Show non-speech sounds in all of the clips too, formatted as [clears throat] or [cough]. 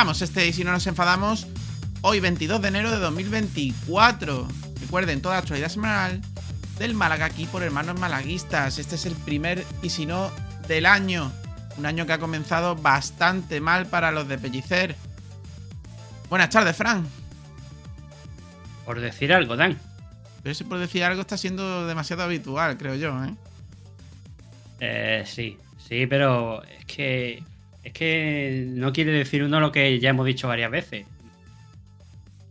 Comenzamos este y si no nos enfadamos hoy 22 de enero de 2024. Recuerden toda la actualidad semanal del Málaga aquí por Hermanos Malaguistas. Este es el primer y si no del año. Un año que ha comenzado bastante mal para los de Pellicer. Buenas tardes, Fran. Por decir algo, Dan. Pero si por decir algo está siendo demasiado habitual, creo yo, ¿eh? Eh, sí, sí, pero es que es que no quiere decir uno lo que ya hemos dicho varias veces.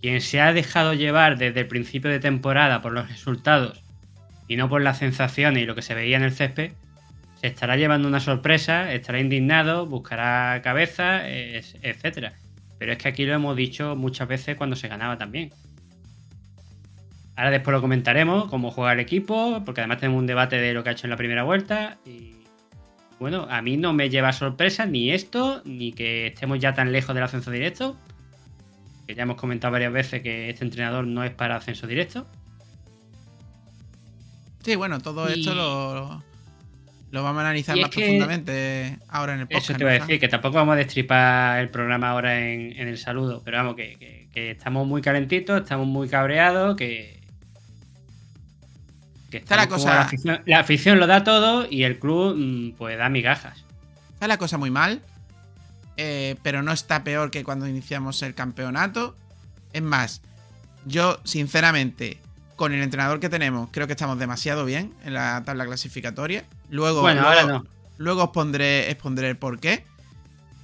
Quien se ha dejado llevar desde el principio de temporada por los resultados y no por las sensaciones y lo que se veía en el césped, se estará llevando una sorpresa, estará indignado, buscará cabeza, etc. Pero es que aquí lo hemos dicho muchas veces cuando se ganaba también. Ahora después lo comentaremos, cómo juega el equipo, porque además tenemos un debate de lo que ha hecho en la primera vuelta y bueno, a mí no me lleva sorpresa ni esto, ni que estemos ya tan lejos del ascenso directo. Que ya hemos comentado varias veces que este entrenador no es para ascenso directo. Sí, bueno, todo esto lo, lo, vamos a analizar más profundamente ahora en el podcast. Eso te iba a decir, que tampoco vamos a destripar el programa ahora en, el saludo, pero vamos, que estamos muy calentitos, estamos muy cabreados, que, está la cosa. La afición, lo da todo y el club, mm, pues da migajas. Está la cosa muy mal. Eh, pero no está peor que cuando iniciamos el campeonato. Es más, yo, sinceramente, con el entrenador que tenemos, creo que estamos demasiado bien en la tabla clasificatoria. Luego, bueno, luego, ahora no. luego os pondré, el por qué.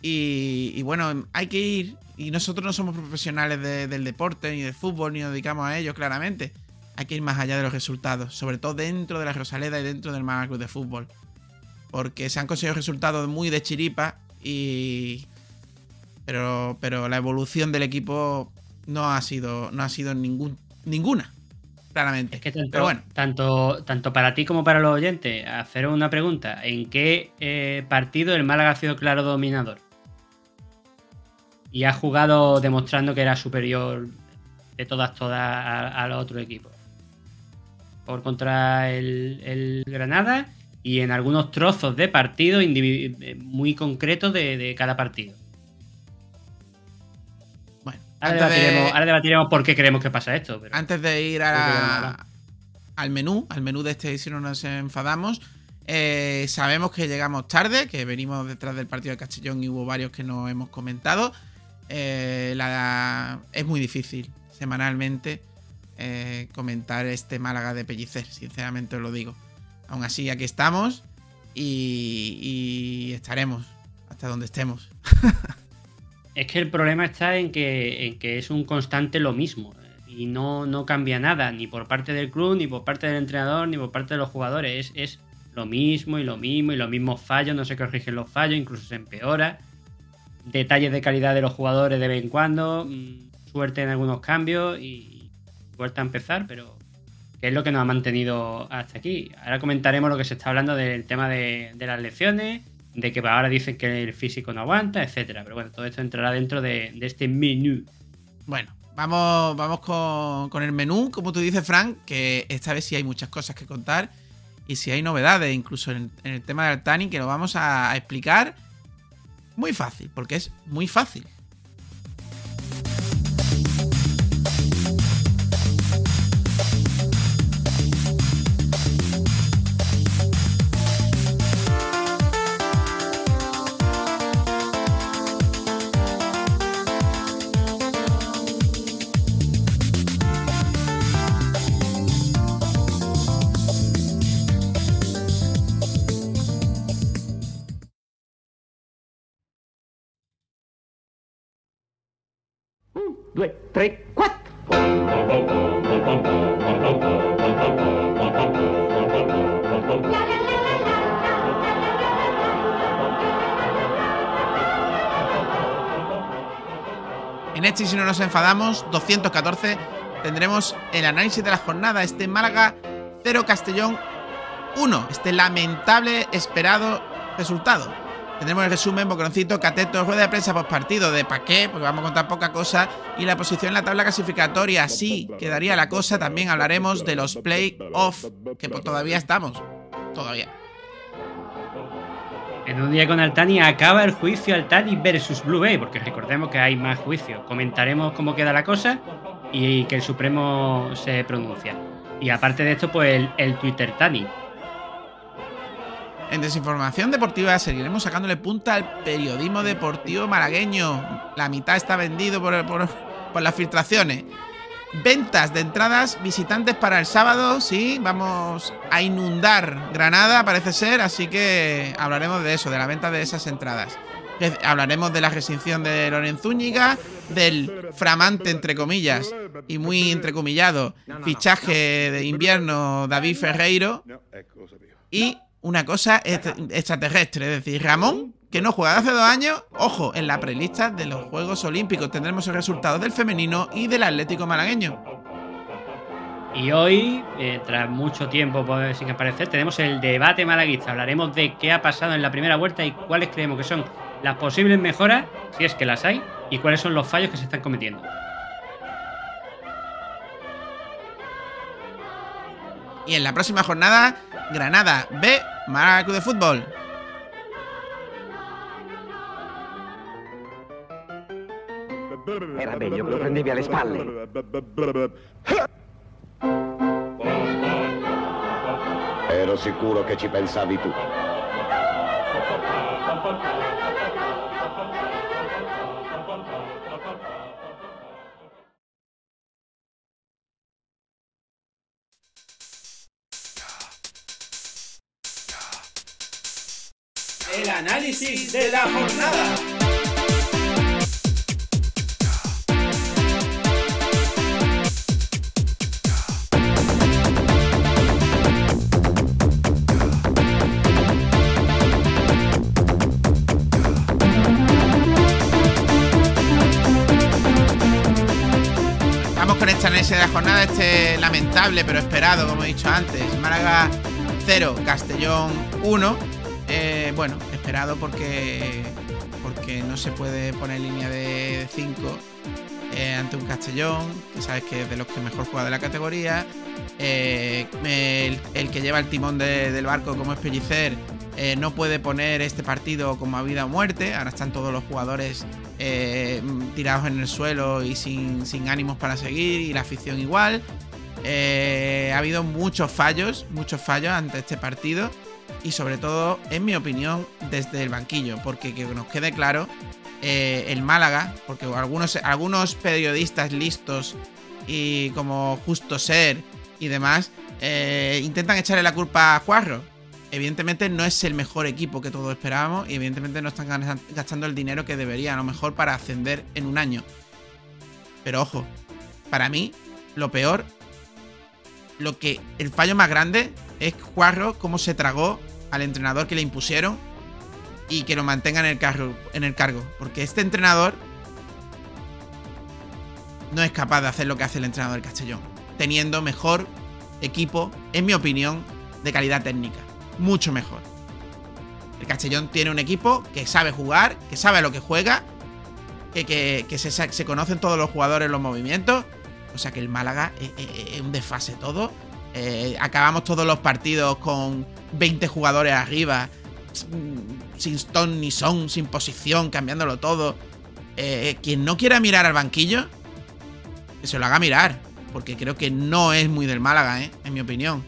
Y, bueno, hay que ir. Y nosotros no somos profesionales del deporte, ni del fútbol, ni nos dedicamos a ello, claramente hay que ir más allá de los resultados, sobre todo dentro de la Rosaleda y dentro del Málaga Club de Fútbol. Porque se han conseguido resultados muy de chiripa y. Pero, pero la evolución del equipo no ha sido, no ha sido ningún, ninguna. Claramente. Es que tanto, pero bueno. tanto, tanto para ti como para los oyentes, hacer una pregunta. ¿En qué eh, partido el Málaga ha sido claro dominador? Y ha jugado demostrando que era superior de todas, todas a, a los otros equipos por contra el, Granada y en algunos trozos de partido muy concretos de, cada partido. Bueno, ahora debatiremos, por qué creemos que pasa esto. antes de ir al menú, al menú de este si no nos enfadamos, eh, sabemos que llegamos tarde, que venimos detrás del partido de Castellón y hubo varios que no hemos comentado. Eh, es muy difícil semanalmente eh, comentar este Málaga de Pellicer, sinceramente os lo digo. Aún así, aquí estamos y, estaremos hasta donde estemos. [laughs] es que el problema está en que, es un constante lo mismo y no, no, cambia nada, ni por parte del club, ni por parte del entrenador, ni por parte de los jugadores. Es, es lo mismo y lo mismo y los mismos fallos, no se corrigen los fallos, incluso se empeora. Detalles de calidad de los jugadores de vez en cuando, mm, suerte en algunos cambios y, vuelta a empezar, pero que es lo que nos ha mantenido hasta aquí. Ahora comentaremos lo que se está hablando del tema de, las lecciones, de que ahora dicen que el físico no aguanta, etcétera. Pero bueno, todo esto entrará dentro de, este menú. Bueno, vamos, vamos con, el menú, como tú dices, Frank, que esta vez sí hay muchas cosas que contar y si hay novedades, incluso en, el tema del Altani, que lo vamos a explicar muy fácil, porque es muy fácil. tres, cuatro. En este, si no nos enfadamos, 214, tendremos el análisis de la jornada. Este Málaga 0 Castellón 1. Este lamentable esperado resultado. Tendremos el resumen, Bocroncito, Cateto, rueda de prensa post partido de pa' qué, porque vamos a contar poca cosa. Y la posición en la tabla clasificatoria, así quedaría la cosa. También hablaremos de los play-off, que pues todavía estamos. Todavía. En un día con Altani acaba el juicio Altani versus Blue Bay, porque recordemos que hay más juicios. Comentaremos cómo queda la cosa y que el Supremo se pronuncia. Y aparte de esto, pues el Twitter Tani. En Desinformación Deportiva seguiremos sacándole punta al periodismo deportivo malagueño. La mitad está vendido por, las filtraciones. Ventas de entradas visitantes para el sábado, sí, vamos a inundar Granada, parece ser, así que hablaremos de eso, de la venta de esas entradas. Hablaremos de la restricción de Lorenzo Zúñiga, del framante, entre comillas, y muy entrecomillado, fichaje de invierno David Ferreiro y una cosa extraterrestre, es decir, Ramón, que no juega hace dos años, ojo, en la prelista de los Juegos Olímpicos tendremos el resultado del femenino y del Atlético malagueño. Y hoy, eh, tras mucho tiempo sin aparecer, tenemos el debate malaguista. Hablaremos de qué ha pasado en la primera vuelta y cuáles creemos que son las posibles mejoras, si es que las hay, y cuáles son los fallos que se están cometiendo. Y en la próxima jornada, Granada B, Málaga de Fútbol. Era meglio che lo prendevi alle spalle. Ero sicuro che ci pensavi tu. Análisis de la jornada. Vamos con este análisis de la jornada, este lamentable pero esperado, como he dicho antes. Málaga 0, Castellón 1. Eh, bueno, esperado porque, porque no se puede poner línea de 5 eh, ante un Castellón, que sabes que es de los que mejor juega de la categoría. Eh, el, que lleva el timón de- del barco como es Pellicer eh, no puede poner este partido como a vida o muerte. Ahora están todos los jugadores tirados en el suelo y sin, sin ánimos para seguir y la afición igual. Ha habido muchos fallos, muchos fallos ante este partido y sobre todo, en mi opinión, desde el banquillo, porque que nos quede claro, eh, el Málaga, porque algunos, algunos periodistas listos y como Justo Ser y demás, eh, intentan echarle la culpa a Juarro. Evidentemente no es el mejor equipo que todos esperábamos y evidentemente no están gastando el dinero que deberían, a lo mejor para ascender en un año. Pero ojo, para mí, lo peor, lo que el fallo más grande es Juarro cómo se tragó al entrenador que le impusieron y que lo mantenga en el cargo, en el cargo. Porque este entrenador no es capaz de hacer lo que hace el entrenador del Castellón, teniendo mejor equipo, en mi opinión, de calidad técnica. Mucho mejor. El Castellón tiene un equipo que sabe jugar, que sabe lo que juega, que, se, conocen todos los jugadores, los movimientos. O sea que el Málaga es un desfase todo. Eh, acabamos todos los partidos con 20 jugadores arriba, mm, sin ton ni son, sin posición, cambiándolo todo. Eh, quien no quiera mirar al banquillo, que se lo haga mirar. Porque creo que no es muy del Málaga, ¿eh? en mi opinión.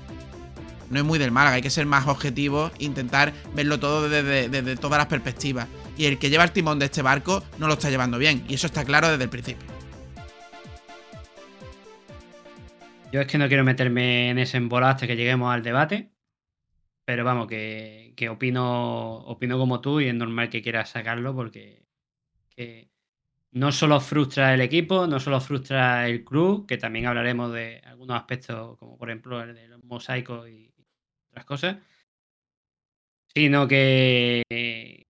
No es muy del Málaga, hay que ser más objetivo intentar verlo todo desde, desde todas las perspectivas. Y el que lleva el timón de este barco no lo está llevando bien. Y eso está claro desde el principio. Yo es que no quiero meterme en ese embolado hasta que lleguemos al debate. Pero vamos, que, opino, opino como tú y es normal que quieras sacarlo porque que no solo frustra el equipo, no solo frustra el club, que también hablaremos de algunos aspectos, como por ejemplo el de los mosaicos y otras cosas, sino que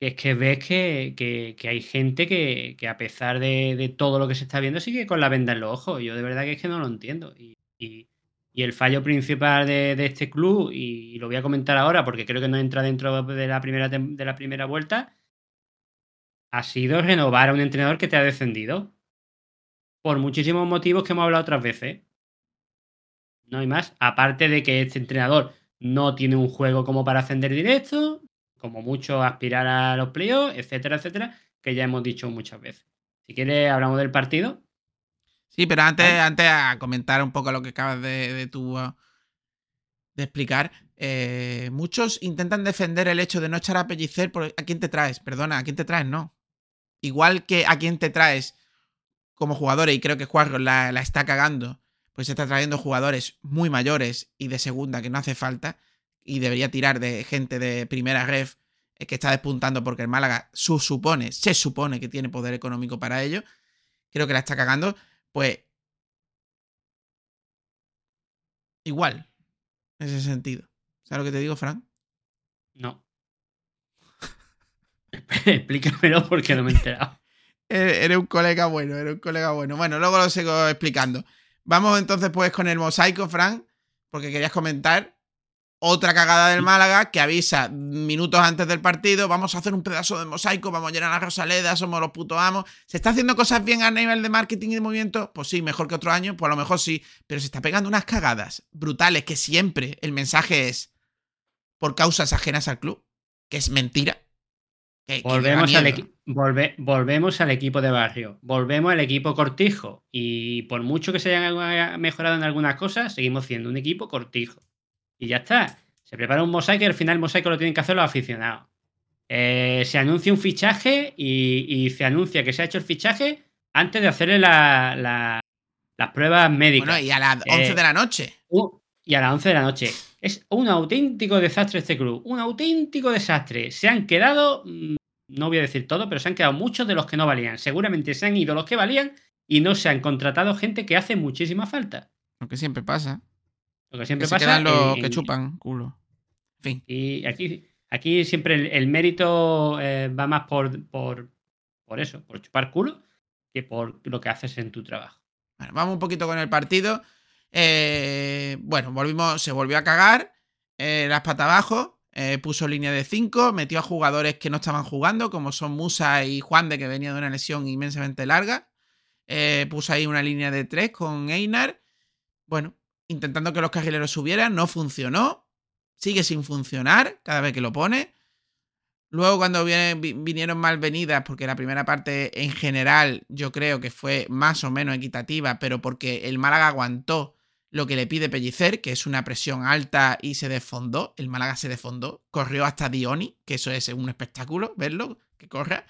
es que ves que, hay gente que, a pesar de, todo lo que se está viendo sigue con la venda en los ojos. Yo de verdad que es que no lo entiendo. Y, el fallo principal de, este club, y, lo voy a comentar ahora porque creo que no entra dentro de la primera, de la primera vuelta, ha sido renovar a un entrenador que te ha descendido. Por muchísimos motivos que hemos hablado otras veces. No hay más. Aparte de que este entrenador no tiene un juego como para ascender directo, como mucho aspirar a los playoffs, etcétera, etcétera, que ya hemos dicho muchas veces. Si quieres, hablamos del partido. Sí, pero antes, Vale. antes a comentar un poco lo que acabas de, de tú, uh, de explicar. eh, muchos intentan defender el hecho de no echar a Pellicer por a quién te traes. Perdona, a quién te traes, no. Igual que a quién te traes como jugadores, y creo que Juarro la, la está cagando, pues se está trayendo jugadores muy mayores y de segunda que no hace falta, y debería tirar de gente de primera ref eh, que está despuntando porque el Málaga su supone, se supone que tiene poder económico para ello. Creo que la está cagando. Pues. Igual. En ese sentido. ¿Sabes lo que te digo, Fran? No. [laughs] Explícamelo porque no me he enterado. [laughs] Eres un colega bueno, eres un colega bueno. Bueno, luego lo sigo explicando. Vamos entonces pues con el mosaico, Fran, porque querías comentar otra cagada del Málaga que avisa minutos antes del partido, vamos a hacer un pedazo de mosaico, vamos a llenar a Rosaleda, somos los putos amos. ¿Se está haciendo cosas bien a nivel de marketing y de movimiento? Pues sí, mejor que otro año, pues a lo mejor sí, pero se está pegando unas cagadas brutales que siempre el mensaje es por causas ajenas al club, que es mentira. Que- Volvemos al, volve- volvemos al equipo de barrio. Volvemos al equipo cortijo. Y por mucho que se hayan mejorado en algunas cosas, seguimos siendo un equipo cortijo. Y ya está. Se prepara un mosaico y al final el mosaico lo tienen que hacer los aficionados. Eh, se anuncia un fichaje y, y se anuncia que se ha hecho el fichaje antes de hacerle la- la- las pruebas médicas. Bueno, y a las Eh, 11 de la noche. Uh, y a las 11 de la noche. Es un auténtico desastre este club. Un auténtico desastre. Se han quedado, mm, no voy a decir todo, pero se han quedado muchos de los que no valían. Seguramente se han ido los que valían y no se han contratado gente que hace muchísima falta. Lo que siempre pasa. Lo que siempre que se pasa. quedan los que chupan culo. En fin. Y aquí, aquí siempre el, el mérito eh, va más por, por, por eso, por chupar culo, que por lo que haces en tu trabajo. Bueno, vamos un poquito con el partido. Eh, bueno, volvimos, se volvió a cagar. eh, las patas abajo. puso línea de 5. Metió a jugadores que no estaban jugando, como son Musa y Juan de, que venía de una lesión inmensamente larga. Puso ahí una línea de 3 con Einar. Bueno, intentando que los carrileros subieran. No funcionó. Sigue sin funcionar cada vez que lo pone. Luego cuando vinieron malvenidas, porque la primera parte en general yo creo que fue más o menos equitativa, pero porque el Málaga aguantó lo que le pide Pellicer, que es una presión alta y se desfondó. El Málaga se desfondó. Corrió hasta Dioni, que eso es un espectáculo, verlo, que corra.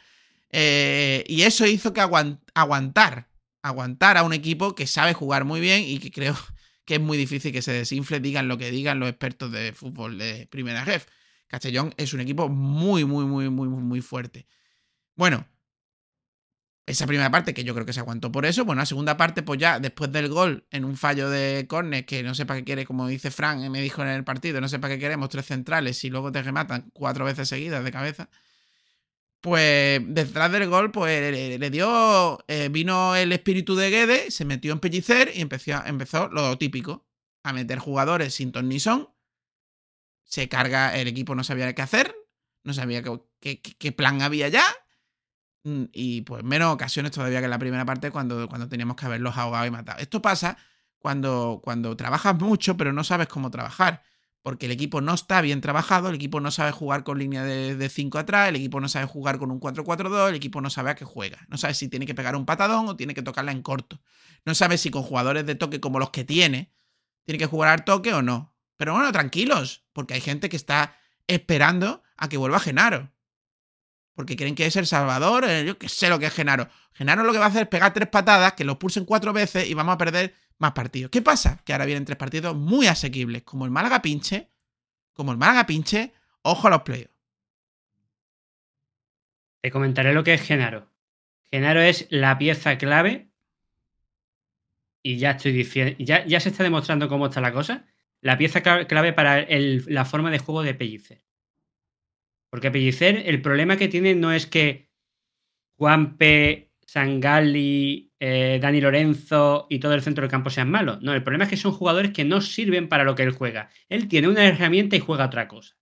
Eh, y eso hizo que aguant- aguantar, aguantar a un equipo que sabe jugar muy bien y que creo que es muy difícil que se desinfle, digan lo que digan los expertos de fútbol de primera ref. Castellón es un equipo muy, muy, muy, muy, muy, fuerte. Bueno, esa primera parte que yo creo que se aguantó por eso. Bueno, la segunda parte, pues ya después del gol en un fallo de córner, que no sé para qué quiere, como dice Fran, eh, me dijo en el partido, no sé para qué queremos tres centrales y luego te rematan cuatro veces seguidas de cabeza. Pues detrás del gol, pues le, dio. eh, vino el espíritu de Guede, se metió en Pellicer y empezó, empezó lo típico: a meter jugadores sin ton. Se carga, el equipo no sabía qué hacer, no sabía qué, qué- qué- qué plan había ya. Mm, Y pues menos ocasiones todavía que en la primera parte cuando, cuando teníamos que haberlos ahogado y matado. Esto pasa cuando, cuando trabajas mucho pero no sabes cómo trabajar. Porque el equipo no está bien trabajado, el equipo no sabe jugar con línea de 5 atrás, el equipo no sabe jugar con un 4-4-2, el equipo no sabe a qué juega. No sabe si tiene que pegar un patadón o tiene que tocarla en corto. No sabe si con jugadores de toque como los que tiene, tiene que jugar al toque o no. Pero bueno, tranquilos, porque hay gente que está esperando a que vuelva Genaro. Porque creen que es el Salvador, eh, yo que sé lo que es Genaro. Genaro lo que va a hacer es pegar tres patadas, que los pulsen cuatro veces y vamos a perder más partidos. ¿Qué pasa? Que ahora vienen tres partidos muy asequibles, como el Málaga pinche, como el Málaga pinche, ojo a los playoffs. Te comentaré lo que es Genaro. Genaro es la pieza clave. Y ya estoy diciendo. Ya, ya se está demostrando cómo está la cosa. La pieza cla- clave para la forma de juego de Pellicer. Porque Pellicer, el problema que tiene no es que Juanpe, Sangali, eh, Dani Lorenzo y todo el centro del campo sean malos. No, el problema es que son jugadores que no sirven para lo que él juega. Él tiene una herramienta y juega otra cosa.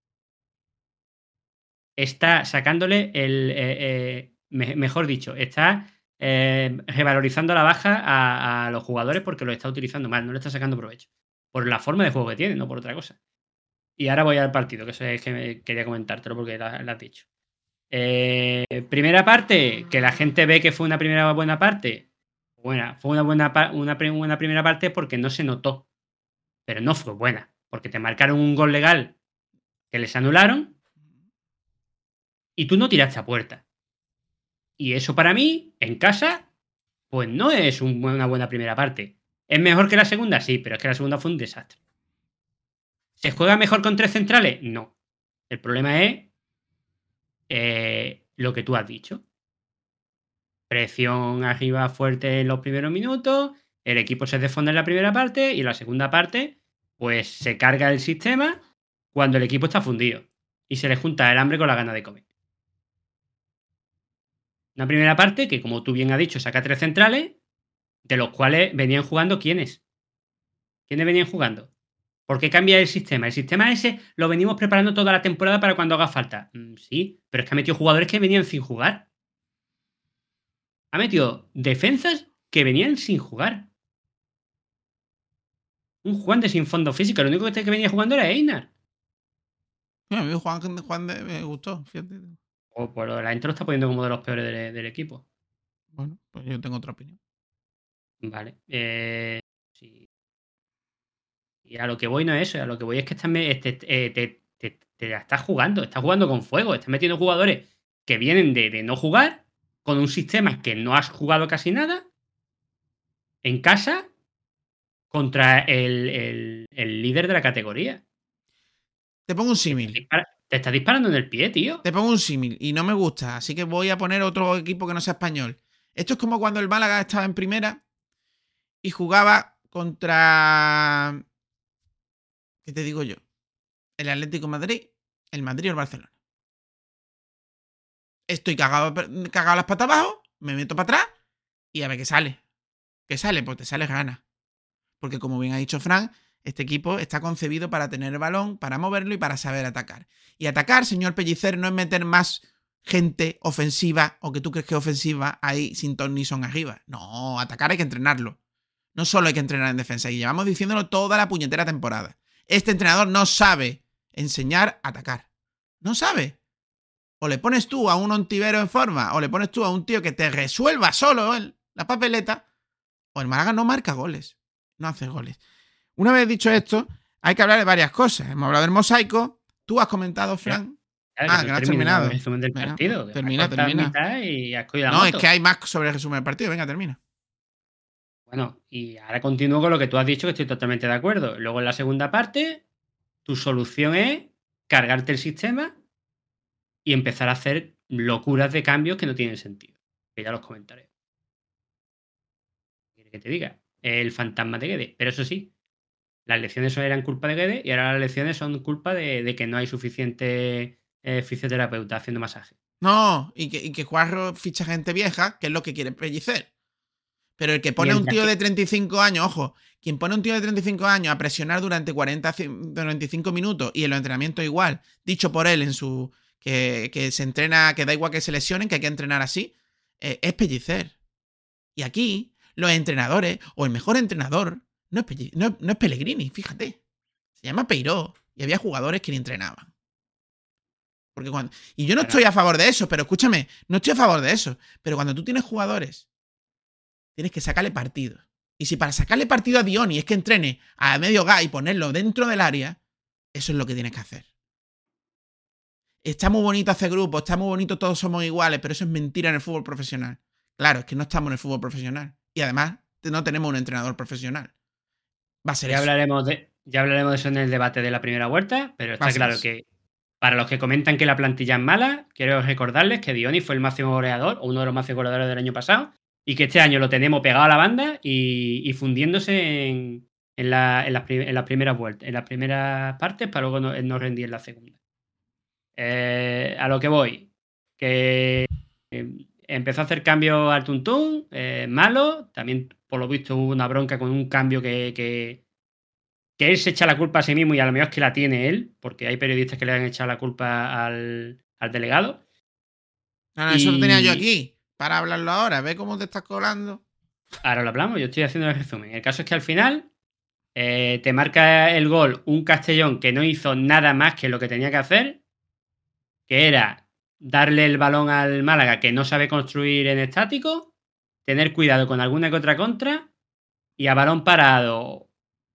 Está sacándole el. eh, eh, me- mejor dicho, está revalorizando la baja a, a los jugadores porque lo está utilizando mal, no le está sacando provecho. Por la forma de juego que tiene, no por otra cosa. Y ahora voy al partido, que eso es que quería comentártelo porque lo has dicho. Eh, primera parte, que la gente ve que fue una primera buena parte. Buena, fue una buena, una, buena primera parte porque no se notó. Pero no fue buena. Porque te marcaron un gol legal que les anularon y tú no tiraste a puerta. Y eso para mí, en casa, pues no es un- una buena primera parte. ¿Es mejor que la segunda? Sí, pero es que la segunda fue un desastre. ¿Se juega mejor con tres centrales? No. El problema es eh, lo que tú has dicho. Presión arriba fuerte en los primeros minutos, el equipo se desfonda en la primera parte y la segunda parte, pues se carga el sistema cuando el equipo está fundido y se le junta el hambre con la gana de comer. Una primera parte que, como tú bien has dicho, saca tres centrales, de los cuales venían jugando quiénes. ¿Quiénes venían jugando? ¿Por qué cambia el sistema? El sistema ese lo venimos preparando toda la temporada para cuando haga falta. Mm, sí, pero es que ha metido jugadores que venían sin jugar. Ha metido defensas que venían sin jugar. Un Juan de sin fondo físico. Lo único que que venía jugando era Einar. Mira, a mí Juan, Juan de- me gustó, fíjate. O por la intro está poniendo como de los peores del, del equipo. Bueno, pues yo tengo otra opinión. Vale. Eh, sí. Y a lo que voy no es eso, a lo que voy es que estás este- eh, te, te- estás jugando, estás jugando con fuego, estás metiendo jugadores que vienen de, de no jugar, con un sistema que no has jugado casi nada, en casa, contra el, el- el líder de la categoría. Te pongo un símil. te está disparando en el pie, tío. Te pongo un símil y no me gusta, así que voy a poner otro equipo que no sea español. Esto es como cuando el Málaga estaba en primera y jugaba contra. ¿Qué te digo yo? El Atlético Madrid, el Madrid o el Barcelona. Estoy cagado, cagado las patas abajo, me meto para atrás y a ver qué sale. ¿Qué sale? Pues te sale gana. Porque como bien ha dicho Frank, este equipo está concebido para tener el balón, para moverlo y para saber atacar. Y atacar, señor Pellicer, no es meter más gente ofensiva o que tú crees que ofensiva ahí sin ton ni son arriba. No, atacar hay que entrenarlo. No solo hay que entrenar en defensa. Y llevamos diciéndolo toda la puñetera temporada. Este entrenador no sabe enseñar a atacar. No sabe. O le pones tú a un ontivero en forma, o le pones tú a un tío que te resuelva solo el- la papeleta, o el Málaga no marca goles. No hace goles. Una vez dicho esto, hay que hablar de varias cosas. Hemos hablado del mosaico. Tú has comentado, Fran. Claro, Ah, que no has terminado el resumen del partido. termina, termina. Y has No, es que hay más sobre el resumen del partido. Venga, termina. Bueno, y ahora continúo con lo que tú has dicho, que estoy totalmente de acuerdo. Luego en la segunda parte, tu solución es cargarte el sistema y empezar a hacer locuras de cambios que no tienen sentido. Que ya los comentaré. ¿Qué quieres que te diga? El fantasma de Guede. Pero eso sí, las lecciones eran culpa de Guede y ahora las lecciones son culpa de, que no hay suficiente eh, fisioterapeuta haciendo masaje. No, y que, y que ficha gente vieja, que es lo que quiere pellicer. Pero el que pone a un tío de 35 años, ojo, quien pone a un tío de 35 años a presionar durante 40, ci- 45 minutos y en los entrenamientos igual, dicho por él en su. que, que se entrena, que da igual que se lesionen, que hay que entrenar así, eh, es pellicer. Y aquí, los entrenadores, o el mejor entrenador, no es, Pelli- no, no es Pellegrini, fíjate. Se llama Peiró. Y había jugadores que ni entrenaban. Porque cuando. Y yo no estoy a favor de eso, pero escúchame, no estoy a favor de eso. Pero cuando tú tienes jugadores, tienes que sacarle partido. Y si para sacarle partido a Dioni es que entrene a medio gas y ponerlo dentro del área, eso es lo que tienes que hacer. Está muy bonito hacer grupo, está muy bonito, todos somos iguales, pero eso es mentira en el fútbol profesional. Claro, es que no estamos en el fútbol profesional. Y además, no tenemos un entrenador profesional. Va a ser Ya eso. hablaremos, de, ya hablaremos de eso en el debate de la primera vuelta, pero está claro que para los que comentan que la plantilla es mala, quiero recordarles que Dioni fue el máximo goleador, o uno de los máximos goleadores del año pasado, y que este año lo tenemos pegado a la banda y, y fundiéndose en, en, la- en las, prim- en las primeras vueltas, en las primeras partes, para luego no, no rendir en la segunda. eh, a lo que voy. Que eh, empezó a hacer cambios al Tuntún, eh, malo. También, por lo visto, hubo una bronca con un cambio que, que, que él se echa la culpa a sí mismo y a lo mejor es que la tiene él, porque hay periodistas que le han echado la culpa al, al delegado. No, eso lo tenía yo aquí. Para hablarlo ahora. ¿Ve cómo te estás colando? Ahora lo hablamos, yo estoy haciendo el resumen. El caso es que al final eh, te marca el gol un Castellón que no hizo nada más que lo que tenía que hacer, que era darle el balón al Málaga que no sabe construir en estático, tener cuidado con alguna que otra contra y a balón parado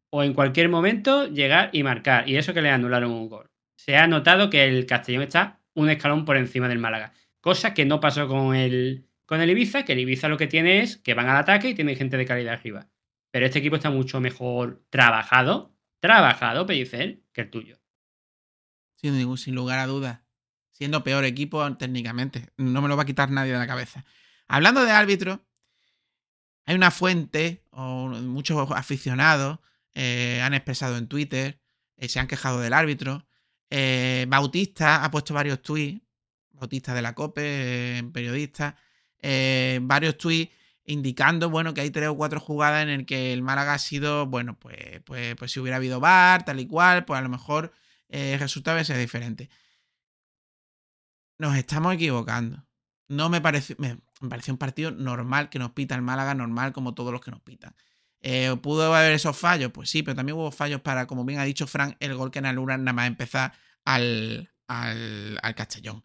o en cualquier momento llegar y marcar. Y eso que le anularon un gol. Se ha notado que el Castellón está un escalón por encima del Málaga. Cosa que no pasó con el, con el Ibiza, que el Ibiza lo que tiene es que van al ataque y tienen gente de calidad arriba. Pero este equipo está mucho mejor trabajado, trabajado, Pellicer, que el tuyo. Sin, lugar a dudas. Siendo peor equipo técnicamente. No me lo va a quitar nadie de la cabeza. Hablando de árbitros, hay una fuente, o muchos aficionados eh, han expresado en Twitter, eh, se han quejado del árbitro. Eh, Bautista ha puesto varios tweets, Bautista de la COPE, periodista, eh, varios tweets indicando, bueno, que hay tres o cuatro jugadas en el que el Málaga ha sido, bueno, pues, pues, pues si hubiera habido VAR, tal y cual, pues a lo mejor eh, el resultado sido diferente. Nos estamos equivocando. No me pareció, me, me pareció un partido normal que nos pita el Málaga, normal como todos los que nos pitan. Eh, ¿Pudo haber esos fallos? Pues sí, pero también hubo fallos para, como bien ha dicho Frank, el gol que anulan nada más empezar al, al, al Castellón.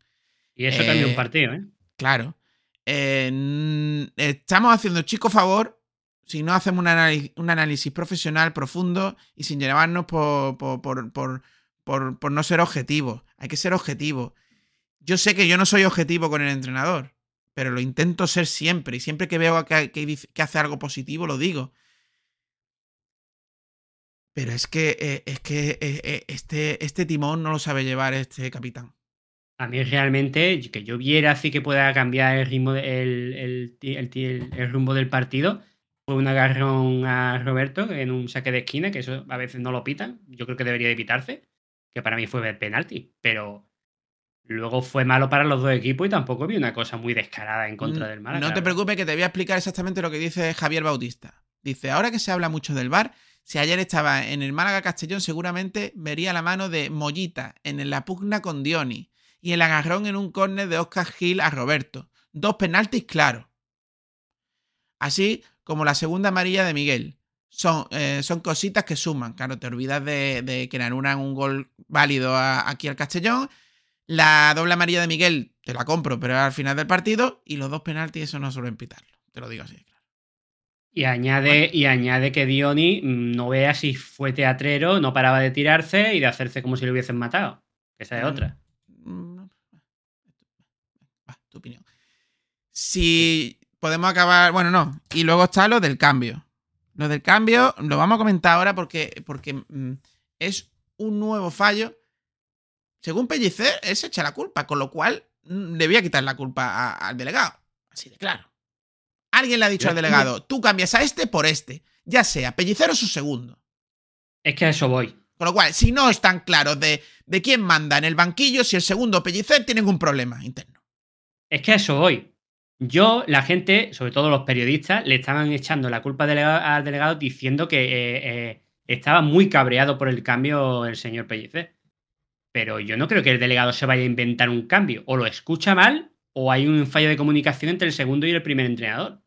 Y eso cambió Eh, un partido, ¿eh? Claro. Eh, estamos haciendo chico favor si no hacemos un, análisis profesional profundo y sin llevarnos por, por, por, por, no ser objetivos. Hay que ser objetivos. Yo sé que yo no soy objetivo con el entrenador, pero lo intento ser siempre. Y siempre que veo que, hace algo positivo, lo digo. Pero es que, eh, es que eh, este, este timón no lo sabe llevar este capitán. A mí realmente, que yo viera así que pueda cambiar el ritmo, de- el, el, el- rumbo del partido, fue un agarrón a Roberto en un saque de esquina, que eso a veces no lo pitan, yo creo que debería de pitarse, que para mí fue penalti, pero luego fue malo para los dos equipos y tampoco vi una cosa muy descarada en contra del Málaga. No te preocupes que te voy a explicar exactamente lo que dice Javier Bautista. Dice, ahora que se habla mucho del VAR, si ayer estaba en el Málaga Castellón seguramente vería la mano de Mollita en la pugna con Dioni y el agarrón en un córner de Oscar Gil a Roberto. Dos penaltis claros. Así como la segunda amarilla de Miguel. Son, eh, son cositas que suman. Claro, te olvidas de, de que le anulan un gol válido a- aquí al Castellón. La doble amarilla de Miguel te la compro, pero al final del partido. Y los dos penaltis, eso no suelen pitarlo. Te lo digo así, claro. Y añade, y añade que Dioni mm, no vea si fue teatrero, no paraba de tirarse y de hacerse como si lo hubiesen matado. Esa es otra. Mm, Va, tu opinión. Si podemos acabar. Bueno, no. Y luego está lo del cambio. Lo del cambio lo vamos a comentar ahora porque, porque mm, es un nuevo fallo. Según Pellicer, se echa la culpa, con lo cual mm, le voy a quitar la culpa a- al delegado. Así de claro. Alguien le ha dicho Yo al delegado, tú cambias a este por este. Ya sea Pellicer o su segundo. Es que a eso voy. Con lo cual, si no están claros de, de quién manda en el banquillo, si el segundo Pellicer, tienen un problema interno. Es que a eso voy. Yo, la gente, sobre todo los periodistas, le estaban echando la culpa al delega- al delegado diciendo que eh, eh, estaba muy cabreado por el cambio el señor Pellicer. Pero yo no creo que el delegado se vaya a inventar un cambio. O lo escucha mal, o hay un fallo de comunicación entre el segundo y el primer entrenador.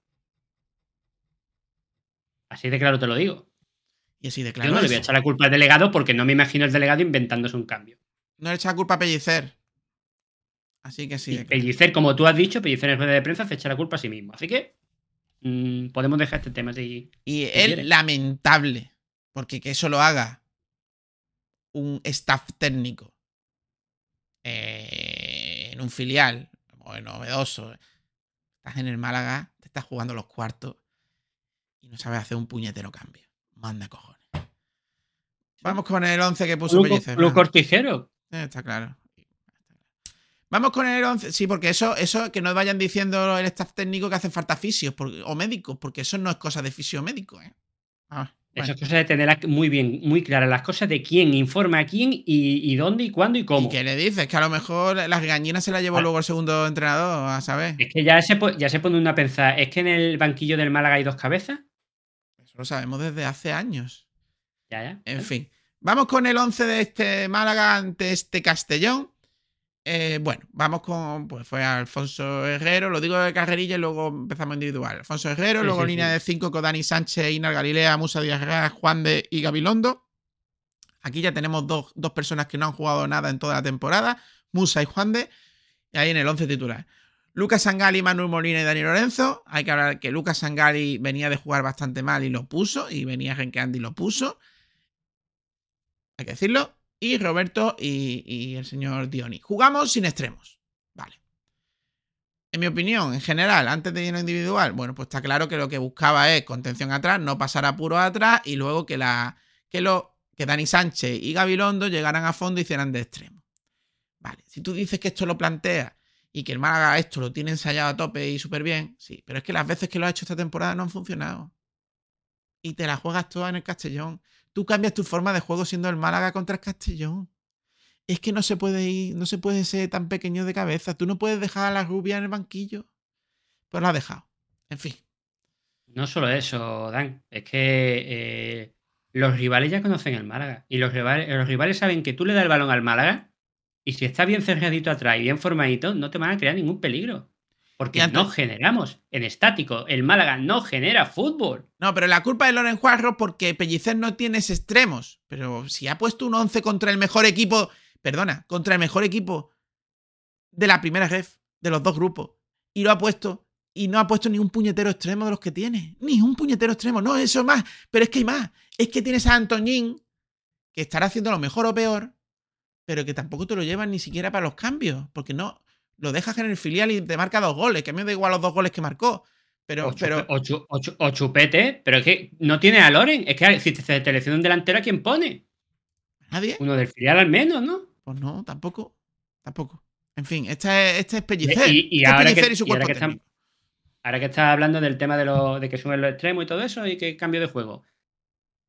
Así de claro te lo digo. Y así de claro. yo no le voy a echar la culpa al delegado porque no me imagino el delegado inventándose un cambio. No le echa la culpa a Pellicer. Así que sí. Y. Pellicer, como tú has dicho, Pellicer en rueda de prensa se echa la culpa a sí mismo. Así que mm, podemos dejar este tema así. Y quiere. es lamentable. Porque que eso lo haga un staff técnico eh, en un filial o en novedoso. Estás en el Málaga, te estás jugando los cuartos y no sabes hacer un puñetero cambio. Manda cojones. Vamos con el 11 que puso Pellicer. Va. Cortijero. Eh, Está claro. Vamos con el 11. Sí, porque eso, eso que no vayan diciendo el staff técnico que hacen falta fisios o médicos, porque eso no es cosa de fisio médico. ¿eh? Ah, Bueno. Eso es cosa de tener muy bien, muy claras las cosas de quién informa a quién y, y dónde y cuándo y cómo. ¿Y qué le dices? Que a lo mejor las gallinas se las llevó Ah. luego el segundo entrenador, a saber. Es que ya se, ya se pone una a pensar, ¿es que en el banquillo del Málaga hay dos cabezas? Eso lo sabemos desde hace años. Ya, ya. En fin. Vamos con el 11 de este Málaga ante este Castellón. Eh, bueno, vamos con. Pues fue Alfonso Herrero, lo digo de carrerilla y luego empezamos individual. Alfonso Herrero, Sí, luego sí, línea sí. de 5 con Dani Sánchez, Inar Galilea, Musa Díaz Juan de y Gabilondo. Aquí ya tenemos dos, dos personas que no han jugado nada en toda la temporada, Musa y Juan de. Y ahí en el 11 titular. Lucas Sangali, Manuel Molina y Dani Lorenzo. Hay que hablar que Lucas Sangali venía de jugar bastante mal y lo puso. Y venía renqueando y lo puso. Hay que decirlo. Y Roberto y, el señor Dioni. Jugamos sin extremos. Vale. En mi opinión, en general, antes de lo individual, bueno, pues está claro que lo que buscaba es contención atrás, no pasar apuros atrás y luego que la que lo que Dani Sánchez y Gabilondo llegaran a fondo y hicieran de extremo. Vale, si tú dices que esto lo plantea y que el Málaga esto lo tiene ensayado a tope y súper bien, sí, pero es que las veces que lo ha hecho esta temporada no han funcionado. Y te la juegas toda en el Castellón. Tú cambias tu forma de juego siendo el Málaga contra el Castellón. Es que no se puede ir, no se puede ser tan pequeño de cabeza. Tú no puedes dejar a la rubia en el banquillo. Pues lo has dejado. En fin. No solo eso, Dan, es que eh, los rivales ya conocen el Málaga y los rivales, los rivales saben que tú le das el balón al Málaga y si está bien cerradito atrás y bien formadito, no te van a crear ningún peligro. Porque no generamos en estático. El Málaga no genera fútbol. No, pero la culpa es de Loren Juarro porque Pellicer no tienes extremos. Pero si ha puesto un 11 contra el mejor equipo, perdona, contra el mejor equipo de la primera ref, de los dos grupos, y lo ha puesto, y no ha puesto ni un puñetero extremo de los que tiene. Ni un puñetero extremo, no, eso es más. Pero es que hay más. Es que tienes a Antoñín, que estará haciendo lo mejor o peor, pero que tampoco te lo llevan ni siquiera para los cambios, porque no. Lo dejas en el filial y te marca dos goles, que a mí me da igual los dos goles que marcó. Pero, o, pero, o chu- o chu- o chupete, pero es que no tiene a Loren. Es que si te selecciona un delantero, ¿a quién pone? nadie. Uno del filial al menos, ¿no? Pues no, tampoco. Tampoco. En fin, esta es, este es Pellicer. Y- y Este es ahora Pellicer que- y su y ahora que están-. Ahora que estás hablando del tema de, lo, de que suben los extremos y todo eso y que cambio de juego.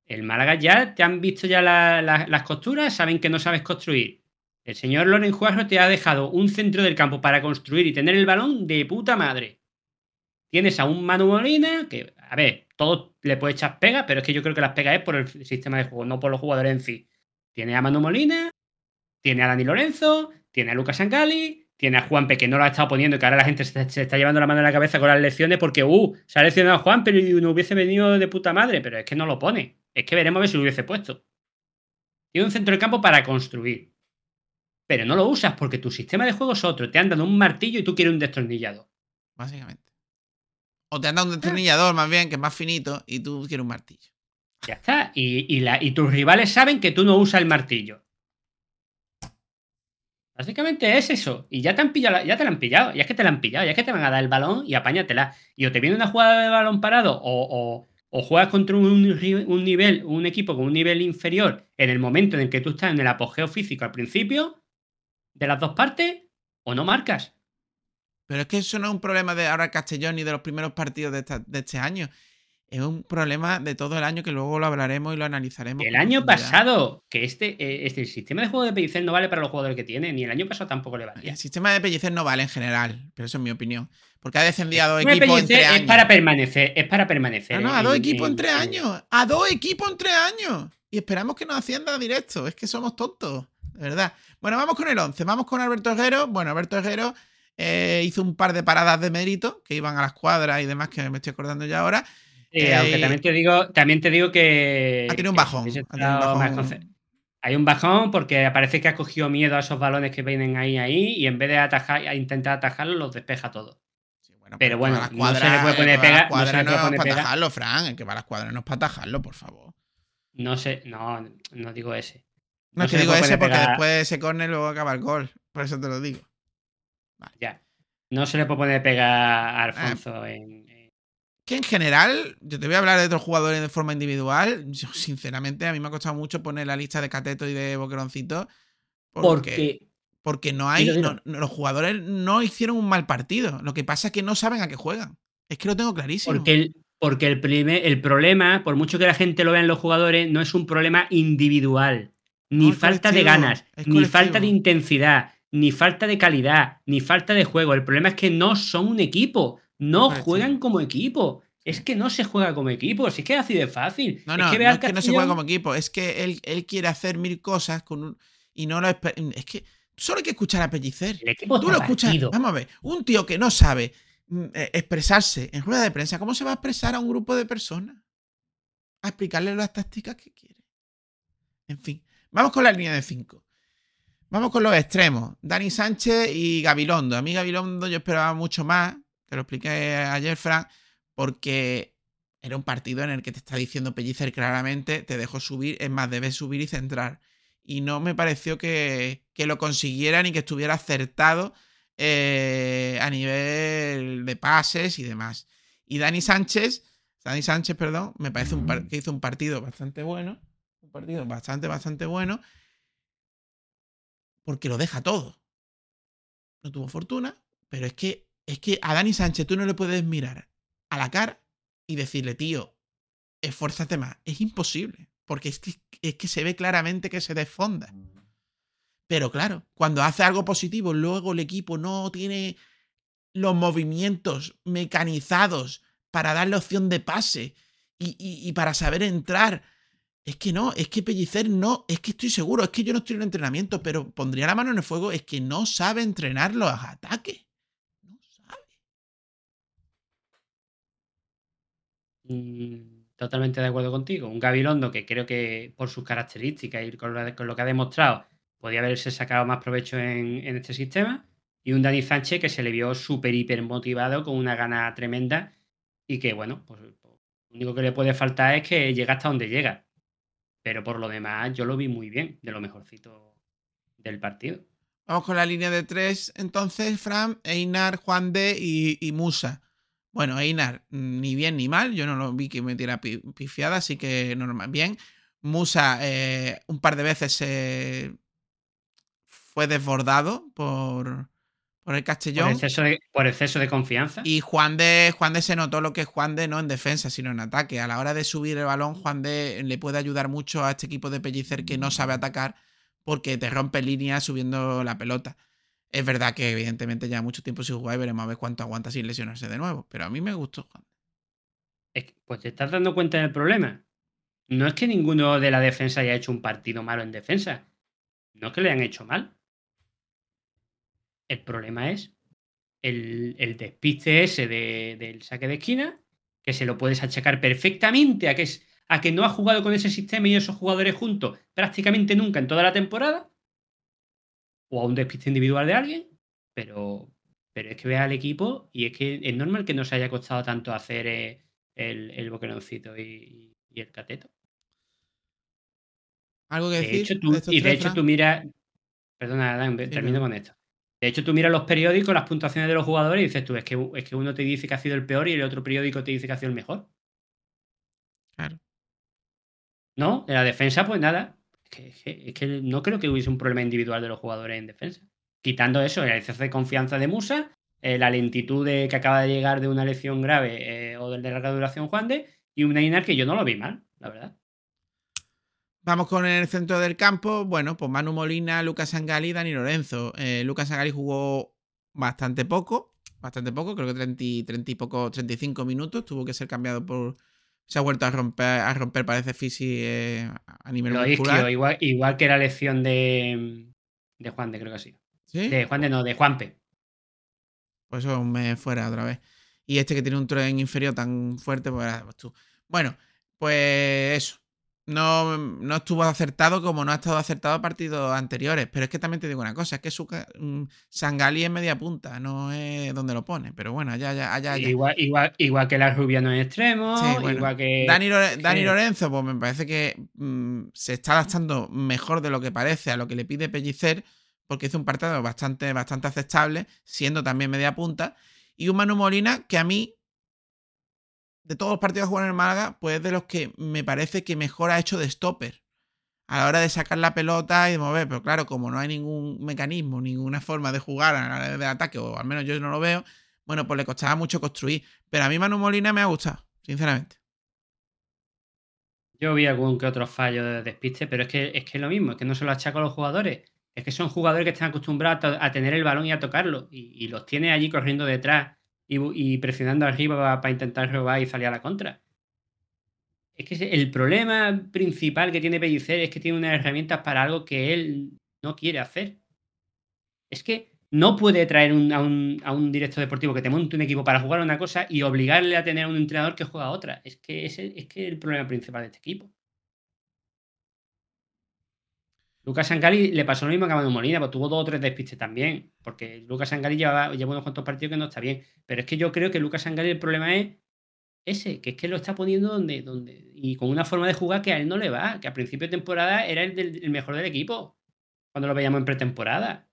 El Málaga ya te han visto ya la- la- las costuras, saben que no sabes construir. El señor Loren Juarro te ha dejado un centro del campo para construir y tener el balón de puta madre. Tienes a un Manu Molina, que, a ver, todo le puede echar pega, pero es que yo creo que las pegas es por el sistema de juego, no por los jugadores en sí. Tiene a Manu Molina, tiene a Dani Lorenzo, tiene a Lucas Sangali, tiene a Juanpe que no lo ha estado poniendo y que ahora la gente se, está llevando la mano en la cabeza con las lecciones porque, uh, se ha lesionado a Juan, pero no hubiese venido de puta madre, pero es que no lo pone. Es que veremos a ver si lo hubiese puesto. Tiene un centro de campo para construir. Pero no lo usas porque tu sistema de juego es otro. Te han dado un martillo y tú quieres un destornillador. Básicamente. O te han dado un destornillador más bien, que es más finito, y tú quieres un martillo. Ya está. Y, y la- y tus rivales saben que tú no usas el martillo. Básicamente es eso. Y ya te han pillado, la- ya te la han pillado. Ya es que te la han pillado. Ya es que te van a dar el balón y apáñatela. Y o te viene una jugada de balón parado o, o- o juegas contra un nivel, un equipo con un nivel inferior en el momento en el que tú estás en el apogeo físico al principio de las dos partes o no marcas. Pero es que eso no es un problema de ahora el Castellón ni de los primeros partidos de, esta- de este año. Es un problema de todo el año que luego lo hablaremos y lo analizaremos. El año pasado, que este, este sistema de juego de Pellicer no vale para los jugadores que tiene, ni el año pasado tampoco le valía. El sistema de Pellicer no vale en general, pero eso es mi opinión. Porque ha descendido a dos equipos en tres es años. para permanecer, es para permanecer. No, no, a dos equipos en tres años. A dos equipos en tres años. Y esperamos que nos ascienda directo. Es que somos tontos. De verdad. Bueno, vamos con el 11. Vamos con Alberto Herrero. Bueno, Alberto Herrero eh, hizo un par de paradas de mérito que iban a las cuadras y demás que me estoy acordando ya ahora. Sí, Eh, aunque también te digo, también te digo que. Ha tenido un bajón. ha tenido un Hay un bajón porque parece que ha cogido miedo a esos balones que vienen ahí ahí y en vez de atajar, a intentar atajarlos, los despeja todos. Sí, bueno, Pero bueno, las no se le puede eh, poner pega- no se cuadras le puede es poner para pega. atajarlo, Fran. El que va a las cuadras no es para atajarlo, por favor. No sé, no, no digo ese. No, es se que le digo puede ese poner porque pega- después de ese córner luego acaba el gol. Por eso te lo digo. Ya. No se le puede poner pega Ah. a Alfonso en. en- que en general, yo te voy a hablar de otros jugadores de forma individual. Yo, sinceramente, a mí me ha costado mucho poner la lista de Cateto y de Boqueroncito. Porque, Porque. porque no hay. Dilo, dilo. no- no- los jugadores no hicieron un mal partido. Lo que pasa es que no saben a qué juegan. Es que lo tengo clarísimo. Porque, el- Porque el, primer- el problema, por mucho que la gente lo vea en los jugadores, no es un problema individual. Ni No, falta de ganas, ni falta de intensidad, ni falta de calidad, ni falta de juego. El problema es que no son un equipo. No juegan como equipo. Es que no se juega como equipo. Si es que es así de fácil. No, es no, que es que no se juega como equipo, es que él, él quiere hacer mil cosas con un, y no lo Es que solo hay que escuchar a Pellicer. El equipo Tú lo escuchas. partido. Vamos a ver, un tío que no sabe mm, eh, expresarse en rueda de prensa, ¿cómo se va a expresar a un grupo de personas? A explicarle las tácticas que quiere. En fin, vamos con la línea de 5. Vamos con los extremos. Dani Sánchez y Gabilondo. A mí Gabilondo yo esperaba mucho más, te lo expliqué ayer, Frank, porque era un partido en el que te está diciendo Pellicer claramente, te dejo subir, es más, debes subir y centrar. Y no me pareció que, que lo consiguiera ni que estuviera acertado eh, a nivel de pases y demás. Y Dani Sánchez, Dani Sánchez, perdón, me parece que hizo un partido bastante bueno. Partido bastante, bastante bueno. Porque lo deja todo. No tuvo fortuna, pero es que, es que a Dani Sánchez tú no le puedes mirar a la cara y decirle, tío, esfuérzate más. Es imposible. Porque es que, es que se ve claramente que se desfonda. Pero claro, cuando hace algo positivo, luego el equipo no tiene los movimientos mecanizados para darle opción de pase y- y para saber entrar. Es que no, es que Pellicer no, es que estoy seguro, es que yo no estoy en entrenamiento, pero pondría la mano en el fuego, es que no sabe entrenar los ataques. No sabe. Mm, Totalmente de acuerdo contigo. Un Gabilondo que creo que por sus características y con lo, que ha demostrado podía haberse sacado más provecho en, en este sistema. Y un Dani Sánchez que se le vio súper hiper motivado con una gana tremenda y que bueno, pues lo único que le puede faltar es que llega hasta donde llega. Pero por lo demás yo lo vi muy bien, de lo mejorcito del partido. Vamos con la línea de tres, entonces, Fran, Einar, Juan de y, Musa. Bueno, Einar, mm, ni bien ni mal, yo no lo vi que metiera pi- pifiada, así que normal, bien. Musa, eh, un par de veces se fue desbordado por, por el Por Castellón. exceso de, por exceso de confianza. Y Juan de, Juan de se notó lo que es Juan de no en defensa, sino en ataque. A la hora de subir el balón, Juan de le puede ayudar mucho a este equipo de Pellicer que no sabe atacar porque te rompe líneas subiendo la pelota. Es verdad que evidentemente ya mucho tiempo sin jugar y veremos a ver cuánto aguanta sin lesionarse de nuevo. Pero a mí me gustó Juan. Es que, pues te estás dando cuenta del problema. No es que ninguno de la defensa haya hecho un partido malo en defensa. No es que le han hecho mal. El problema es el, el despiste ese de- del saque de esquina, que se lo puedes achacar perfectamente a que, es, a que no ha jugado con ese sistema y esos jugadores juntos prácticamente nunca en toda la temporada. O a un despiste individual de alguien. Pero, pero es que ve al equipo y es que es normal que no se haya costado tanto hacer eh, el, el boqueroncito y, y el cateto. ¿Algo que De decir? hecho, tú, y de hecho tú miras. Perdona, Adán, termino con esto. De hecho, tú miras los periódicos, las puntuaciones de los jugadores y dices tú, es que, es que uno te dice que ha sido el peor y el otro periódico te dice que ha sido el mejor. Claro. No, en la defensa, pues nada. Es que, es que- es que no creo que hubiese un problema individual de los jugadores en defensa. Quitando eso, el exceso de confianza de Musa, eh, la lentitud de que acaba de llegar de una lesión grave eh, o de larga duración Juan de, y un Einar que yo no lo vi mal, la verdad. Vamos con el centro del campo. Bueno, pues Manu Molina, Lucas Sangali Dani Lorenzo. Eh, Lucas Sangali jugó bastante poco. Bastante poco, creo que 30, y- 30 y poco, 35 minutos. Tuvo que ser cambiado por. Se ha vuelto a romper, a romper parece Fisi eh, a nivel Lo muscular. isquio, igual, igual que la lesión de, de Juan de, creo que ha sido. ¿Sí? De Juan de, no, de Juanpe. Pues eso me fuera otra vez. Y este que tiene un tren inferior tan fuerte, pues, ah, pues tú. Bueno, pues eso. No, no estuvo acertado como no ha estado acertado a partidos anteriores. Pero es que también te digo una cosa: es que su mm, Sangali es media punta, no es donde lo pone. Pero bueno, allá, allá, allá. allá. Igual, igual, igual que la Rubiano en extremo, Sí, bueno. igual que. Dani, Lore- Dani Lorenzo, pues me parece que mm, se está adaptando mejor de lo que parece a lo que le pide Pellicer, porque hizo un partido bastante, bastante aceptable, siendo también media punta. Y un Manu Molina que a mí, de todos los partidos que en Málaga, pues es de los que me parece que mejor ha hecho de stopper. A la hora de sacar la pelota y de mover, pero claro, como no hay ningún mecanismo, ninguna forma de jugar a la hora del ataque, o al menos yo no lo veo, bueno, pues le costaba mucho construir. Pero a mí Manu Molina me ha gustado. sinceramente. Yo vi algún que otro fallo de despiste, pero es que es que lo mismo, es que no se lo achaco a los jugadores. Es que son jugadores que están acostumbrados a, a tener el balón y a tocarlo. Y, y los tiene allí corriendo detrás y, presionando arriba para intentar robar y salir a la contra. Es que el problema principal que tiene Pellicer es que tiene unas herramientas para algo que él no quiere hacer. Es que no puede traer a, un, director deportivo que te monte un equipo para jugar una cosa y obligarle a tener a un entrenador que juega otra. Es que ese es que el problema principal de este equipo. Lucas Sangali le pasó lo mismo que a Manu Molina, pues tuvo dos o tres despistes también, porque Lucas Sangali lleva, lleva unos cuantos partidos que no está bien. Pero es que yo creo que Lucas Sangali el problema es ese, que es que lo está poniendo donde, donde. Y con una forma de jugar que a él no le va, que a principio de temporada era el, del- el mejor del equipo, cuando lo veíamos en pretemporada.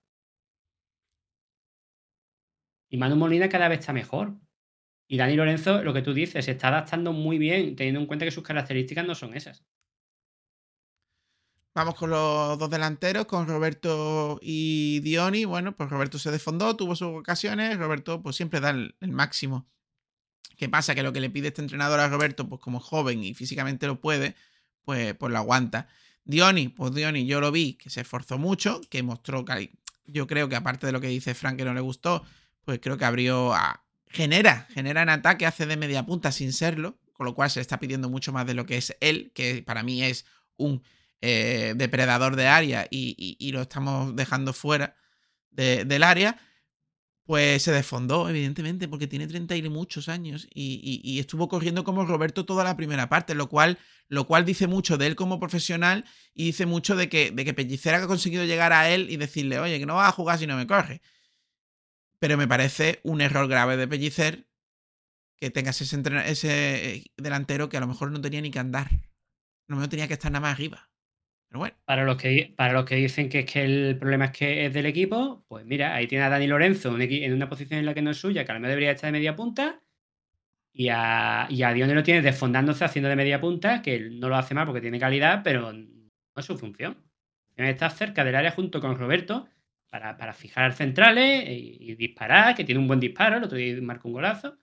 Y Manu Molina cada vez está mejor. Y Dani Lorenzo, lo que tú dices, se está adaptando muy bien, teniendo en cuenta que sus características no son esas. Vamos con los dos delanteros, con Roberto y Dioni. Bueno, pues Roberto se desfondó, tuvo sus ocasiones. Roberto, pues siempre da el, máximo. ¿Qué pasa? Que lo que le pide este entrenador a Roberto, pues como joven y físicamente lo puede, pues, pues lo aguanta. Dioni, pues Dioni, yo lo vi, que se esforzó mucho, que mostró que yo creo que aparte de lo que dice Frank que no le gustó, pues creo que abrió a. Genera, genera en ataque, hace de media punta sin serlo, con lo cual se le está pidiendo mucho más de lo que es él, que para mí es un eh, depredador de área y, lo estamos dejando fuera de- del área, pues se desfondó, evidentemente, porque tiene 30 y muchos años y, estuvo corriendo como Roberto toda la primera parte, lo cual, lo cual dice mucho de él como profesional y dice mucho de que, de que Pellicer ha conseguido llegar a él y decirle, oye, que no vas a jugar si no me corre. Pero me parece un error grave de Pellicer que tengas ese, ese eh, delantero que a lo mejor no tenía ni que andar. No tenía que estar nada más arriba. Para los, que, para los que dicen que es que el problema es que es del equipo, pues mira, ahí tiene a Dani Lorenzo en una posición en la que no es suya, que a lo mejor debería estar de media punta, y a, y a Dione lo tiene desfondándose haciendo de media punta, que no lo hace mal porque tiene calidad, pero no es su función. Estar cerca del área junto con Roberto para, para fijar centrales y, y disparar, que tiene un buen disparo, el otro día marcó un golazo.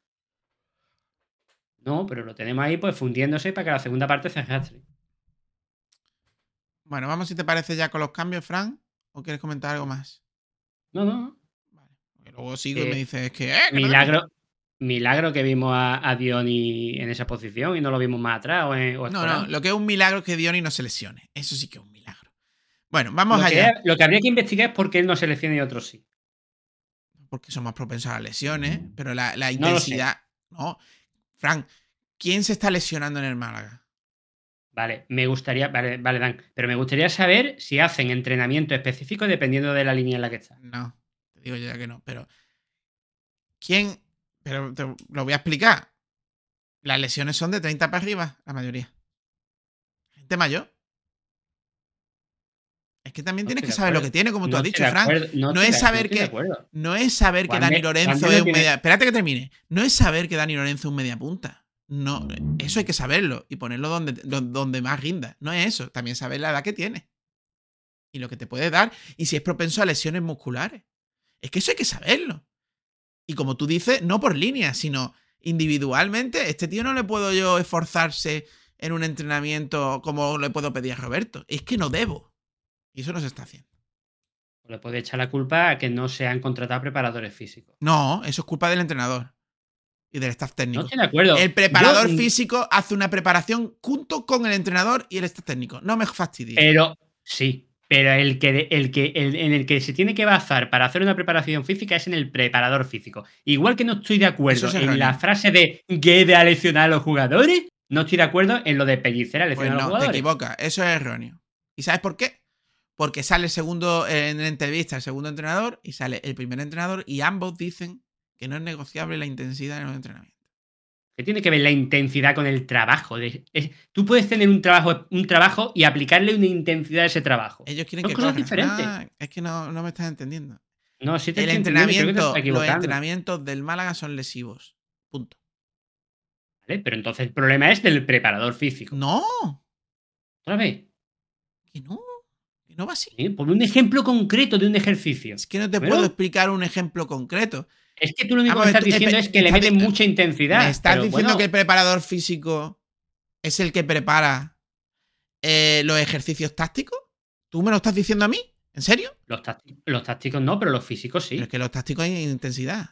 No, pero lo tenemos ahí pues fundiéndose para que la segunda parte se arrastre. Bueno, vamos si te parece ya con los cambios, Fran. ¿O quieres comentar algo más? No, no, Vale. Porque luego sigo y Eh, me dices que. eh, que no- Milagro, milagro que vimos a, a Dioni en esa posición y no lo vimos más atrás o, en, o No, no, lo que es un milagro es que Dioni no se lesione. Eso sí que es un milagro. Bueno, vamos lo, que, allá. lo que habría que investigar es por qué él no selecciona y otros sí. Porque son más propensos a lesiones, pero la, la No intensidad. No, Fran, ¿quién se está lesionando en el Málaga? Vale, me gustaría, vale, vale, Dan, pero me gustaría saber si hacen entrenamiento específico dependiendo de la línea en la que está. No, te digo yo ya que no, pero. ¿Quién? Pero te lo voy a explicar. Las lesiones son de 30 para arriba, la mayoría. Gente mayor. Es que también No tienes que saber lo que tiene, como tú has dicho, Frank. acuerdo, no es saber que-. No es saber que Dani Lorenzo es un tiene- media. Espérate que termine. No es saber que Dani Lorenzo es un media punta. No, eso hay que saberlo y ponerlo donde, do- donde más rinda. No es eso. También saber la edad que tiene. Y lo que te puede dar. Y si es propenso a lesiones musculares. Es que eso hay que saberlo. Y como tú dices, no por línea, sino individualmente. Este tío no le puedo yo esforzarse en un entrenamiento como le puedo pedir a Roberto. Es que no debo. Y eso no se está haciendo. Le puede echar la culpa a que no se han contratado preparadores físicos. No, eso es culpa del entrenador y del staff técnico. No estoy de acuerdo. El preparador Yo- físico hace una preparación junto con el entrenador y el staff técnico. No me fastidies. Pero, sí, pero el que, el que, el- en el que se tiene que basar para hacer una preparación física es en el preparador físico. Igual que no estoy de acuerdo es en erróneo. la frase de Guede a lesionar a los jugadores, no estoy de acuerdo en lo de pellicer a Pues lesionar a los no, te jugadores. equivocas. Eso es erróneo. ¿Y sabes por qué? Porque sale el segundo, en la entrevista, el segundo entrenador y sale el primer entrenador y ambos dicen que no es negociable la intensidad en los entrenamientos. ¿Qué tiene que ver la intensidad con el trabajo? De- es- tú puedes tener un trabajo, un trabajo y aplicarle una intensidad a ese trabajo. Ellos quieren Son que cosas corran. diferentes. Ah, es que no, no me estás entendiendo. No, sí te El te entrenamiento, estás los entrenamientos del Málaga son lesivos. Punto. ¿vale? Pero entonces el problema es del preparador físico. No, Otra vez. que no. Que no va así. ¿eh? Ponme un ejemplo concreto de un ejercicio. Es que no te Pero- puedo explicar un ejemplo concreto. Es que tú lo único Vamos, que estás tú- diciendo es que le meten mucha intensidad. ¿Me estás diciendo bueno, que el preparador físico es el que prepara eh, los ejercicios tácticos? ¿Tú me lo estás diciendo a mí? ¿En serio? los, tácti- los tácticos no, pero los físicos sí. Pero es que los tácticos hay intensidad.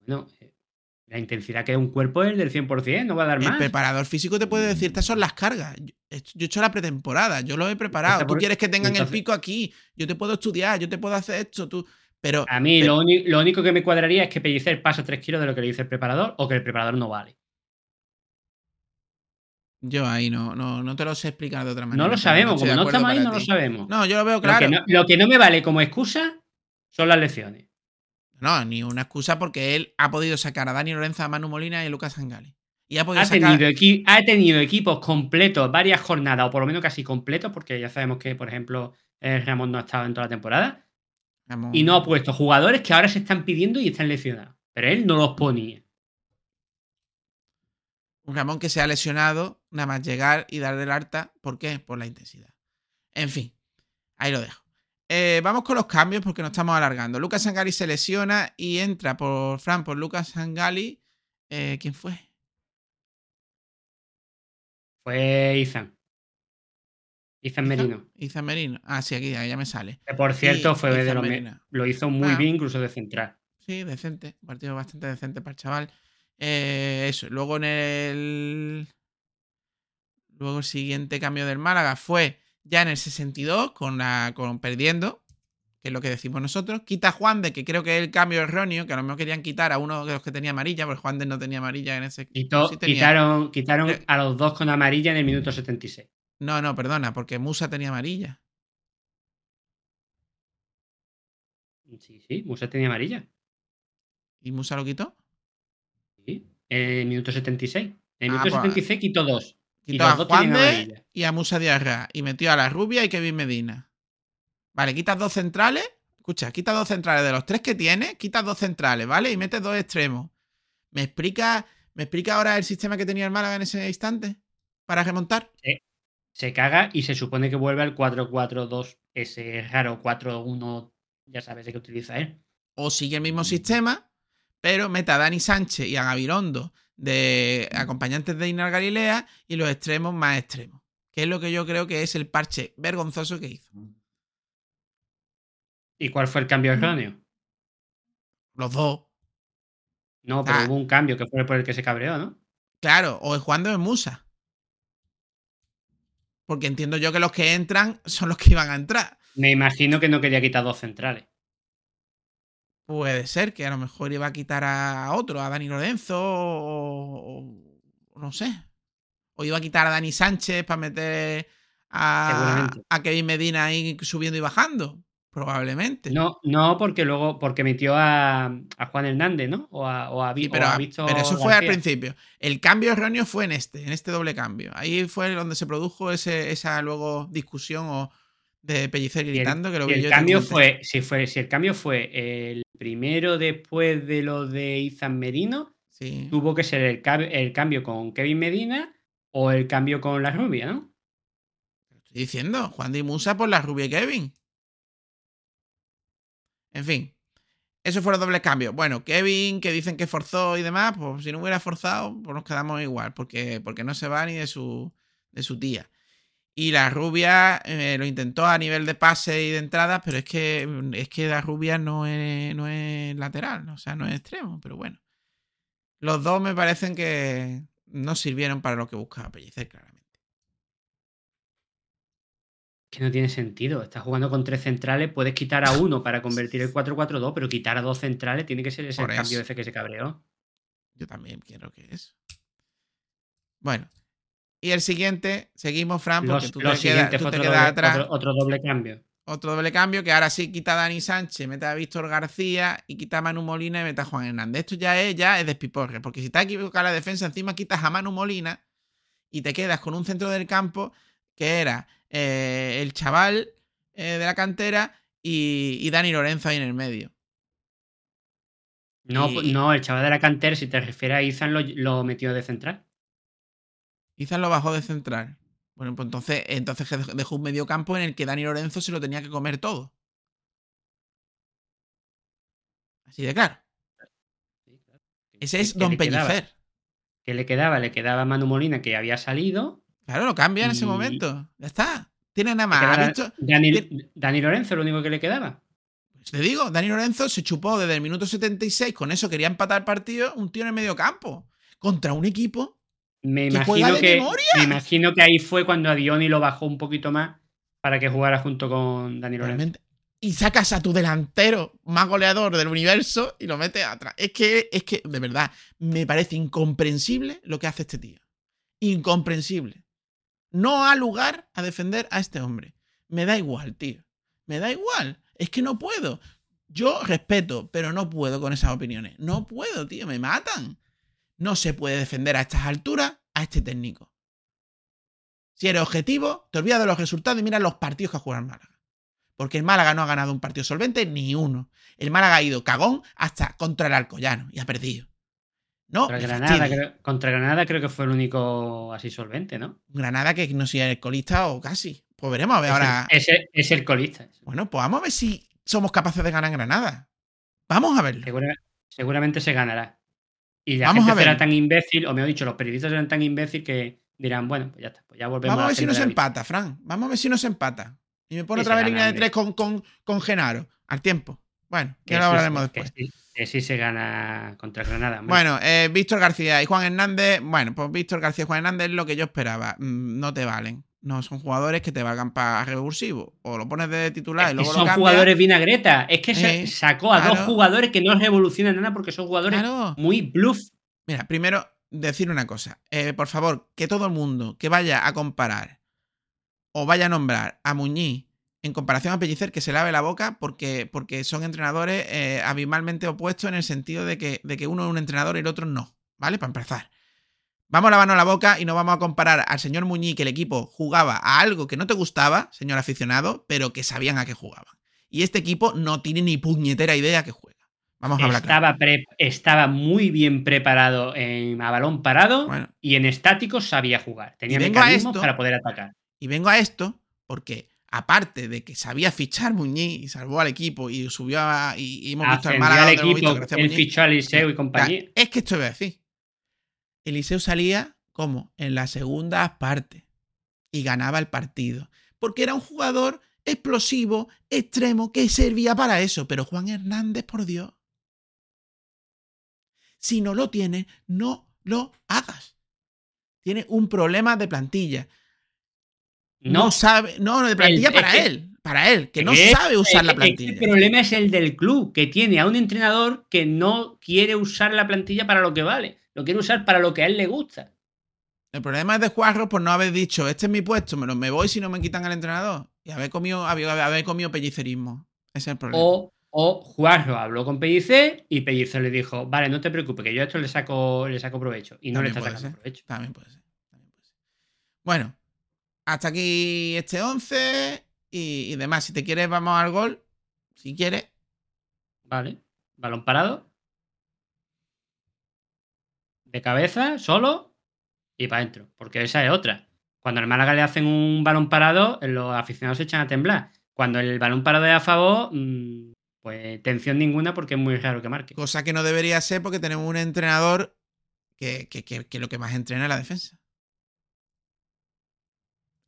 Bueno, eh, la intensidad que da un cuerpo es del 100%, no va a dar El más. preparador físico te puede decir, estas son las cargas. Yo, yo he hecho la pretemporada, yo lo he preparado. Tú quieres que tengan el pico aquí, yo te puedo estudiar, yo te puedo hacer esto, tú. Pero A mí pero- lo, único que me cuadraría es que Pellicer pasa 3 kilos de lo que le dice el preparador o que el preparador no vale. yo ahí no, no, no te lo sé explicar de otra manera. No lo sabemos, como no estamos ahí, no lo sabemos. No, yo lo veo Lo, claro. que no, lo que no me vale como excusa son las lecciones. No, ni una excusa porque él ha podido sacar a Dani Lorenzo, a Manu Molina y a Lucas Angali. Y ha podido Ha sacar. tenido, equi- ha tenido equipos completos, varias jornadas, o por lo menos casi completos, porque ya sabemos que, por ejemplo, eh, Ramón no ha estado en toda la temporada, Vamos, y no ha puesto jugadores que ahora se están pidiendo y están lesionados. Pero él no los ponía. Un Ramón que se ha lesionado, nada más llegar y darle el harta. ¿Por qué? Por la intensidad. En fin, ahí lo dejo. Eh, vamos con los cambios porque nos estamos alargando. Lucas Sangali se lesiona y entra por Fran por Lucas Sangali. Eh, ¿Quién fue? Fue Izan. Izan Merino. Izan Merino. Ah, sí, aquí ya, me sale. Que por cierto, fue de me- Merino. Lo hizo muy Ah. bien, incluso de central. Sí, decente. Un partido bastante decente para el chaval. Eh, eso. Luego en el. Luego el siguiente cambio del Málaga fue ya en el 62, con la, con perdiendo, que es lo que decimos nosotros. Quita a Juan de, que creo que es el cambio erróneo, que a lo mejor querían quitar a uno de los que tenía amarilla, porque Juan de no tenía amarilla en ese. Quitó- sí tenía. quitaron quitaron Eh. a los dos con amarilla en el minuto 76. No, no, perdona, porque Musa tenía amarilla. Sí, sí, Musa tenía amarilla. ¿Y Musa lo quitó? Sí. En el minuto 76. En Ah, minuto pues, 76 quitó dos. Y Quitó los a Juan de y a Musa Diarra. Y metió a la Rubia y Kevin Medina. Vale, quitas dos centrales. Escucha, quitas dos centrales. De los tres que tiene, quitas dos centrales, ¿vale? Y metes dos extremos. ¿Me explica, ¿Me explica ahora el sistema que tenía el Málaga en ese instante? Para remontar. Se caga y se supone que vuelve al 4-4-2, ese raro 4-1, ya sabes de qué utiliza él. O sigue el mismo sistema, pero mete a Dani Sánchez y a Gabilondo de acompañantes de Inar Galilea y los extremos más extremos. Que es lo que yo creo que es el parche vergonzoso que hizo. ¿Y cuál fue el cambio erróneo? Los dos. No, pero Ah. hubo un cambio que fue por el que se cabreó, ¿no? Claro, o es Juan de o es Musa. Porque entiendo yo que los que entran son los que iban a entrar. Me imagino que no quería quitar dos centrales. Puede ser que a lo mejor iba a quitar a otro, a Dani Lorenzo, o, o no sé. O iba a quitar a Dani Sánchez para meter a, a Kevin Medina ahí subiendo y bajando. Probablemente. No, no, porque luego, porque metió a, a Juan Hernández, ¿no? O a, o a, Sí, pero, o a Víctor pero eso fue al principio. El cambio erróneo fue en este, en este doble cambio. Ahí fue donde se produjo ese, esa luego discusión o de Pellicer el- gritando que lo vi el yo cambio fue, si fue, si el cambio fue el primero después de lo de Izan Merino, Sí. tuvo que ser el, el cambio con Kevin Medina o el cambio con la rubia, ¿no? Estoy diciendo, Juan de Musa por la rubia y Kevin. En fin, esos fueron dobles cambios. Bueno, Kevin, que dicen que forzó y demás, pues si no hubiera forzado, pues nos quedamos igual, porque, porque no se va ni de su, de su tía. Y la rubia eh, lo intentó a nivel de pase y de entradas, pero es que, es que la rubia no es, no es lateral, o sea, no es extremo, pero bueno. Los dos me parecen que no sirvieron para lo que buscaba Pellicer, claramente. Que no tiene sentido. Estás jugando con tres centrales, puedes quitar a uno para convertir el 4-4-2, pero quitar a dos centrales tiene que ser ese el cambio ese que se cabreó. Yo también quiero que es. Bueno. Y el siguiente, seguimos, Fran, porque Los, tú lo te, quedas, siguiente tú fue te otro quedas doble, atrás. otro- otro doble cambio. Otro doble cambio, que ahora sí quita a Dani Sánchez, mete a Víctor García y quita a Manu Molina y mete a Juan Hernández. Esto ya es, ya es despiporre, porque si te has equivocado la defensa, encima quitas a Manu Molina y te quedas con un centro del campo que era eh, el chaval eh, de la cantera y, y Dani Lorenzo ahí en el medio. No, Y- no, el chaval de la cantera, si te refieres a Izan, lo, lo metió de central. Izan lo bajó de central. Bueno, pues entonces, entonces dejó un medio campo en el que Dani Lorenzo se lo tenía que comer todo. Así de claro. Ese ¿Qué- es Don? Pellicer. ¿Qué le quedaba? Le quedaba Manu Molina, que había salido. Claro, lo cambia en ese momento. Ya está. Tiene nada más. ¿Ha quedaba visto? Dani, Dani Lorenzo, lo único que le quedaba. Pues te digo, Dani Lorenzo se chupó desde el minuto 76. Con eso quería empatar el partido. Un tío en el medio campo. Contra un equipo. Me ¿Que juega imagino de que, memoria? me imagino que ahí fue cuando a Dioni lo bajó un poquito más para que jugara junto con Dani Lorenzo. Realmente. Y sacas a tu delantero más goleador del universo y lo metes atrás. Es que, es que, de verdad, me parece incomprensible lo que hace este tío. Incomprensible. No ha lugar a defender a este hombre. Me da igual, tío. Me da igual. Es que no puedo. Yo respeto, pero no puedo con esas opiniones. No puedo, tío. Me matan. No se puede defender a estas alturas a este técnico. Si eres objetivo, te olvidas de los resultados y mira los partidos que ha jugado el Málaga. Porque el Málaga no ha ganado un partido solvente ni uno. El Málaga ha ido cagón hasta contra el Alcoyano y ha perdido. No, Contra me Granada, creo, contra Granada creo que fue el único así solvente, ¿no? Granada que no sea el colista o casi. Pues veremos a ver Es el- ahora. Es el, es el colista. Bueno, pues vamos a ver si somos capaces de ganar en Granada. Vamos a verlo. Segura- seguramente se ganará. Y la Vamos a gente será tan imbécil, o mejor dicho, los periodistas serán tan imbécil que dirán, bueno, pues ya está, pues ya volvemos Vamos a ver si nos empata, Fran. Vamos a ver si nos empata. Y me pone otra vez línea de tres con, con, con Genaro. Al tiempo. Bueno, Que lo sí, hablaremos que después. sí, que sí se gana contra Granada. Bueno, eh, Víctor García y Juan Hernández. Bueno, pues Víctor García y Juan Hernández es lo que yo esperaba. Mm, No te valen. No son jugadores que te valgan para revulsivo. O lo pones de titular Es y que luego lo son jugadores vinagreta. Es que se sacó a claro. dos jugadores que no revolucionan nada porque son jugadores Claro. muy bluff. Mira, primero decir una cosa. Eh, por favor, que todo el mundo que vaya a comparar o vaya a nombrar a Muñiz en comparación a Pellicer, que se lave la boca porque, porque son entrenadores eh, abismalmente opuestos en el sentido de que, de que uno es un entrenador y el otro no. ¿Vale? Para empezar. Vamos a lavarnos la boca y no vamos a comparar al señor Muñiz que el equipo jugaba a algo que no te gustaba, señor aficionado, pero que sabían a qué jugaban. Y este equipo no tiene ni puñetera idea a qué juega. Vamos a hablar. Estaba, muy bien preparado en, a balón parado Bueno. y en estáticos sabía jugar. Tenía mecanismos esto- para poder atacar. Y vengo a esto porque, aparte de que sabía fichar Muñiz y salvó al equipo y subió a, y, y hemos visto al Málaga hemos equipo, visto a él Muñiz. fichó a Eliseo y compañía. Es que esto iba a decir. Eliseo salía como en la segunda parte y ganaba el partido. Porque era un jugador explosivo, extremo, que servía para eso. Pero Juan Hernández, por Dios. Si no lo tienes, no lo hagas. Tiene un problema de plantilla. No, No, sabe. No, no, de plantilla El- para es que- él. Para él, que no es- sabe usar la es plantilla. El problema es el del club, que tiene a un entrenador que no quiere usar la plantilla para lo que vale. Lo quiere usar para lo que a él le gusta. El problema es de Juarro por no haber dicho, este es mi puesto, me, lo- me voy si no me quitan al entrenador. Y haber comido, haber, haber comido pellicerismo. Ese es el problema. O, o Juanjo habló con Pellicer y Pellicer le dijo, vale, no te preocupes, que yo a esto le saco, le saco provecho. Y no También le está sacando ser. provecho. También puede ser. también puede ser. Bueno, hasta aquí este 11 y, y demás. Si te quieres, vamos al gol. Si quieres. Vale. Balón parado. De cabeza, solo y para adentro. Porque esa es otra. Cuando al Málaga le hacen un balón parado, los aficionados se echan a temblar. Cuando el balón parado es a favor, mm, pues tensión ninguna porque es muy raro que marque. Cosa que no debería ser porque tenemos un entrenador que, que- que- que lo que más entrena es la defensa.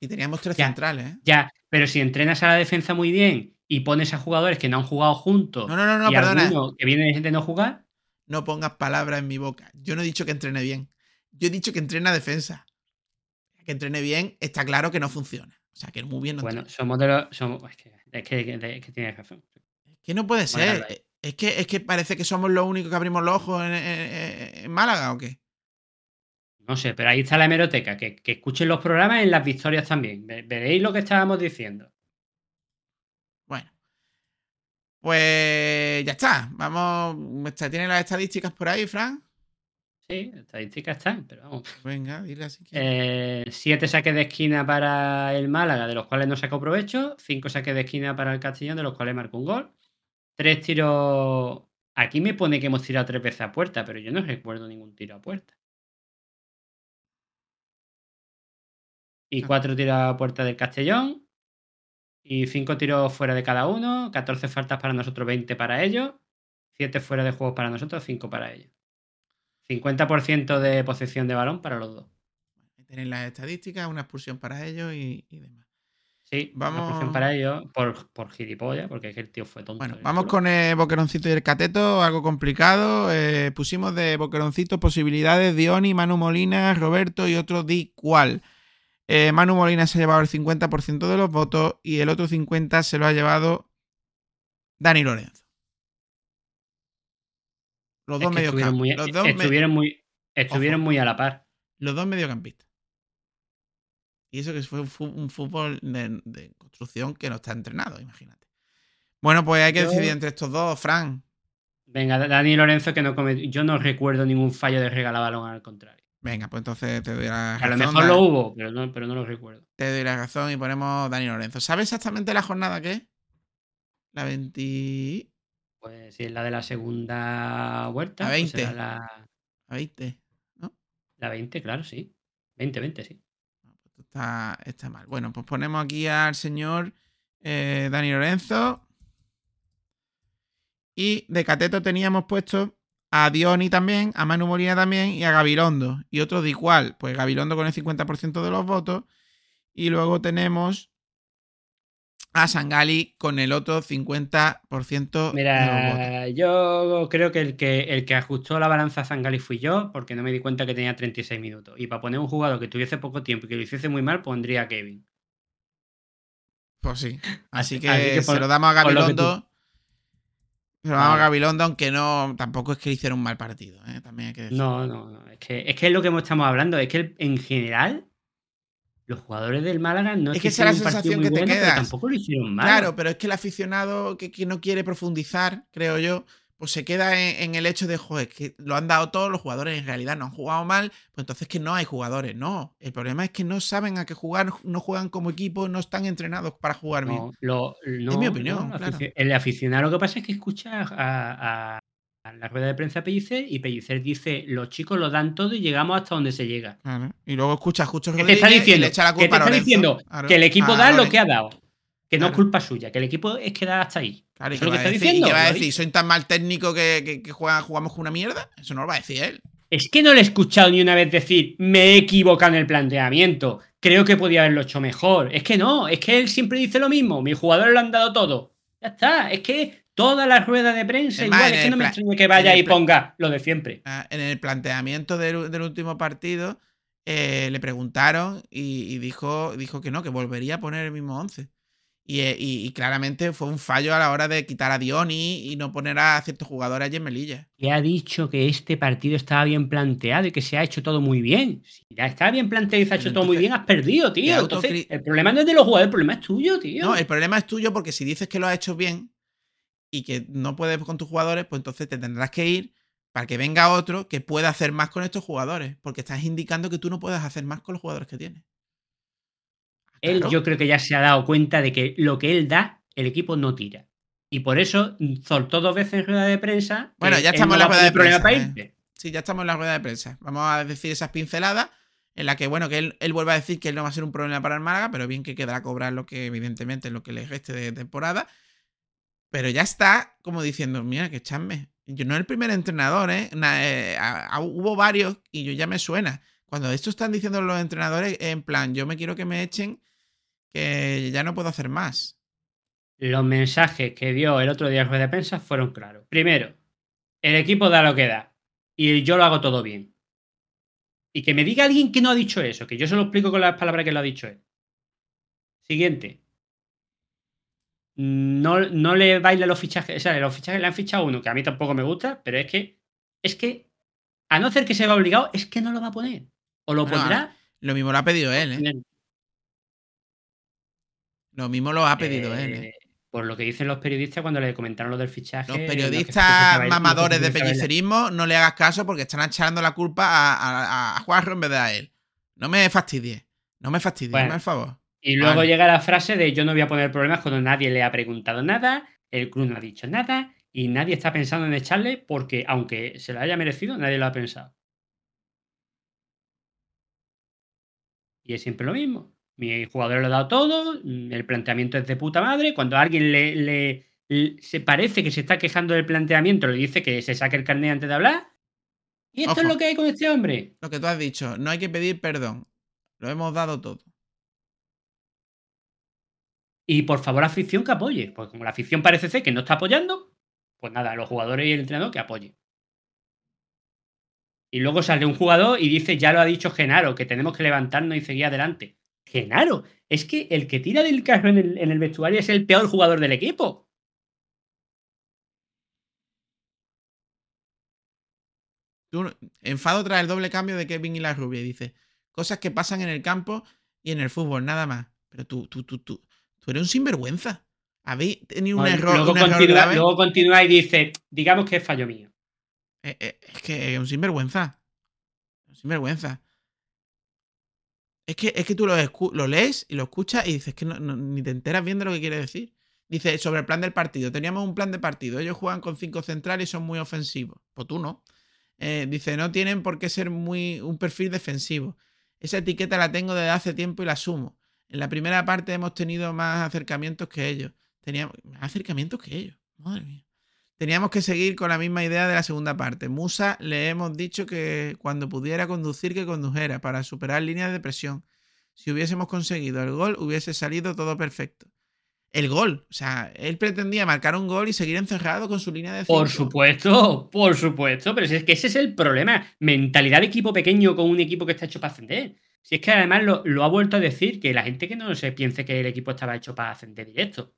Y teníamos tres Ya. centrales, ¿eh? Ya, pero si entrenas a la defensa muy bien y pones a jugadores que no han jugado juntos No, no, no, no, y perdona. que viene de no jugar, No pongas palabras en mi boca. Yo no he dicho que entrene bien. Yo he dicho que entrena defensa. Que entrene bien, está claro que no funciona. O sea, que muy bien no bueno, entrena. somos de los. Somos, es que, es que, es que tienes razón. Que no puede ser. Es que, es que parece que somos los únicos que abrimos los ojos en, en- en Málaga o qué. No sé, pero ahí está la hemeroteca. Que, que escuchen los programas en las victorias también. Ve- Veréis lo que estábamos diciendo. Bueno. Pues ya está. Vamos. ¿Tiene las estadísticas por ahí, Fran? Sí, estadísticas están, pero vamos. Venga, dile así que. Eh, siete saques de esquina para el Málaga, de los cuales no sacó provecho. Cinco saques de esquina para el Castellón, de los cuales marcó un gol. Tres tiros. Aquí me pone que hemos tirado tres veces a puerta, pero yo no recuerdo ningún tiro a puerta. Y cuatro tiros a puerta del Castellón. Y cinco tiros fuera de cada uno. 14 faltas para nosotros, 20 para ellos. 7 fuera de juego para nosotros, 5 para ellos. 50% de posesión de balón para los dos. Tenéis las estadísticas, una expulsión para ellos y, y demás. Sí, Vamos-. Una para ellos por, por gilipollas, porque es que el tío fue tonto. Bueno, vamos con el boqueroncito y el cateto, algo complicado. Eh, pusimos de boqueroncito posibilidades Dioni, Manu Molina, Roberto y otro di cual. Eh, Manu Molina se ha llevado el 50% de los votos y el otro 50% se lo ha llevado Dani Lorenzo. Los dos estuvieron mediocampistas. muy, Los, dos me- estuvieron, muy, estuvieron muy a la par. los dos mediocampistas. Y eso que fue un fútbol de, de construcción que no está entrenado, imagínate. Bueno, pues hay que Yo- decidir entre estos dos, Fran. Venga, Dani Lorenzo, que no come. Yo no recuerdo ningún fallo de regalar balón al contrario. Venga, pues entonces te doy la A razón. lo mejor lo hubo, pero no, pero no lo recuerdo. Te doy la razón y ponemos Dani Lorenzo. ¿Sabes exactamente la jornada que es? La 20. Pues si es la de la segunda vuelta. La pues 20. será la, La 20. ¿No? la 20, claro, sí. 20, 20, sí. Esto Está, está mal. Bueno, pues ponemos aquí al señor eh, Dani Lorenzo. Y de cateto teníamos puesto a Dioni también, a Manu Molina también y a Gabilondo. Y otro de igual, pues Gabilondo con el 50% de los votos. Y luego tenemos a Sangali con el otro 50% de los votos. Mira, yo creo que el que el que ajustó la balanza a Zangali fui yo, porque no me di cuenta que tenía 36 minutos. Y para poner un jugador que tuviese poco tiempo y que lo hiciese muy mal, pondría a Kevin. Pues sí. [laughs] Así Así- que, así que se lo damos a Gabilondo. Se lo damos a Vale. Gabilondo, aunque no, tampoco es que hicieron un mal partido, ¿eh? también hay que decir. No, no, no. Es que, es que es lo que estamos hablando. Es que el- en general, los jugadores del Málaga no Es que esa es la sensación que te bueno, quedas. tampoco lo hicieron mal. Claro, pero es que el aficionado que, que no quiere profundizar, creo yo, pues se queda en, en el hecho de, joder, que lo han dado todos los jugadores, en realidad no han jugado mal, pues entonces que no hay jugadores. No, el problema es que no saben a qué jugar, no juegan como equipo, no están entrenados para jugar bien. Lo- no, mi opinión, no, claro. El aficionado lo que pasa es que escucha a, a- a la rueda de prensa Pellicer y Pellicer dice, los chicos lo dan todo y llegamos hasta donde se llega. Claro. Y luego escucha a Justo ¿Qué te está Rodríguez y diciendo? le echa la ¿Qué te culpa a diciendo? Que el equipo a da lo que ha dado. Que no es culpa suya, que el equipo es que da hasta ahí. Claro, ¿y qué va que a está decir? ¿Y diciendo. qué va a lo decir? ¿Soy tan mal técnico que, que- que juega- jugamos con una mierda? Eso no lo va a decir él. Es que no le he escuchado ni una vez decir, me he equivocado en el planteamiento, creo que podía haberlo hecho mejor. Es que no, es que él siempre dice lo mismo, mis jugadores lo han dado todo. Ya está, es que todas las ruedas de prensa, igual, es que no me extraña que vaya y ponga lo de siempre. Ah, En el planteamiento del, del último partido eh, le preguntaron y, y dijo, dijo que no, que volvería a poner el mismo 11. Y, eh, y- y claramente fue un fallo a la hora de quitar a Dioni y no poner a ciertos jugadores allí en Melilla. Que ha dicho que este partido estaba bien planteado y que se ha hecho todo muy bien. Si ya está bien planteado y se ha hecho todo muy bien, has perdido, tío. Entonces, el problema no es de los jugadores, el problema es tuyo, tío. No, el problema es tuyo porque si dices que lo has hecho bien y que no puedes con tus jugadores, pues entonces te tendrás que ir para que venga otro que pueda hacer más con estos jugadores. Porque estás indicando que tú no puedes hacer más con los jugadores que tienes. Él Claro. yo creo que ya se ha dado cuenta de que lo que él da, el equipo no tira. Y por eso soltó dos veces en rueda de prensa. Bueno, ya estamos no en la rueda de prensa, ¿eh? Sí, ya estamos en la rueda de prensa. Vamos a decir esas pinceladas en la que, bueno, que él, él vuelve a decir que él no va a ser un problema para el Málaga, pero bien que quedará cobrar lo que, evidentemente, es lo que le reste de temporada. Pero ya está como diciendo, mira, que echarme. Yo no es el primer entrenador, ¿eh? Eh, a- a- hubo varios y yo ya me suena. Cuando esto están diciendo los entrenadores, en plan, yo me quiero que me echen, que ya no puedo hacer más. Los mensajes que dio el otro día en rueda de prensa fueron claros. Primero, el equipo da lo que da. Y yo lo hago todo bien. Y que me diga alguien que no ha dicho eso, que yo se lo explico con las palabras que lo ha dicho él. Siguiente. No, no le baila los fichajes. O sea, los fichajes le han fichado uno, que a mí tampoco me gusta, pero es que. Es que. A no ser que se va obligado, es que no lo va a poner. O lo pondrá. Lo mismo lo ha pedido él, ¿eh? Lo mismo lo ha pedido eh, él, ¿eh? Por lo que dicen los periodistas cuando le comentaron lo del fichaje. Los periodistas mamadores de pellicerismo, no le hagas caso porque están echando la culpa a, a, a Juanjo en vez de a él. No me fastidies. No me fastidies, Bueno. el favor. Y luego Vale. llega la frase de yo no voy a poner problemas cuando nadie le ha preguntado nada, el club no ha dicho nada y nadie está pensando en echarle porque aunque se lo haya merecido, nadie lo ha pensado. Y es siempre lo mismo. Mi jugador lo ha dado todo, mm, el planteamiento es de puta madre. Cuando alguien le, le, se parece que se está quejando del planteamiento, le dice que se saque el carnet antes de hablar. Y esto es lo que hay con este hombre. Lo que tú has dicho, no hay que pedir perdón. Lo hemos dado todo. Y por favor, afición que apoye. Pues como la afición parece ser que no está apoyando, pues nada, los jugadores y el entrenador que apoyen. Y luego sale un jugador y dice, ya lo ha dicho Genaro, que tenemos que levantarnos y seguir adelante. Genaro, es que el que tira del carro en el, en el vestuario es el peor jugador del equipo. Tú- enfado tras el doble cambio de Kevin y la rubia. Dice, cosas que pasan en el campo y en el fútbol, nada más. Pero tú, tú, tú, tú, tú eres un sinvergüenza. Habéis tenido un error, luego, un error continúa, grave. luego continúa y dice, digamos que es fallo mío. Eh, eh, es que es un sinvergüenza. Un sinvergüenza. Es que, es que tú lo, lo lees y lo escuchas y dices que no- no- ni te enteras bien de lo que quiere decir. Dice sobre el plan del partido. Teníamos un plan de partido. Ellos juegan con cinco centrales y son muy ofensivos. Pues tú no. Eh, dice, no tienen por qué ser muy un perfil defensivo. Esa etiqueta la tengo desde hace tiempo y la asumo. En la primera parte hemos tenido más acercamientos que ellos. Teníamos más acercamientos que ellos. Madre mía. Teníamos que seguir con la misma idea de la segunda parte. Musa le hemos dicho que cuando pudiera conducir, que condujera para superar líneas de presión. Si hubiésemos conseguido el gol, hubiese salido todo perfecto. El gol. O sea, él pretendía marcar un gol y seguir encerrado con su línea de Por cinco. supuesto, por supuesto, pero si es que ese es el problema. Mentalidad de equipo pequeño con un equipo que está hecho para ascender. Si es que además lo, lo ha vuelto a decir, que la gente que no se piense que el equipo estaba hecho para ascender directo.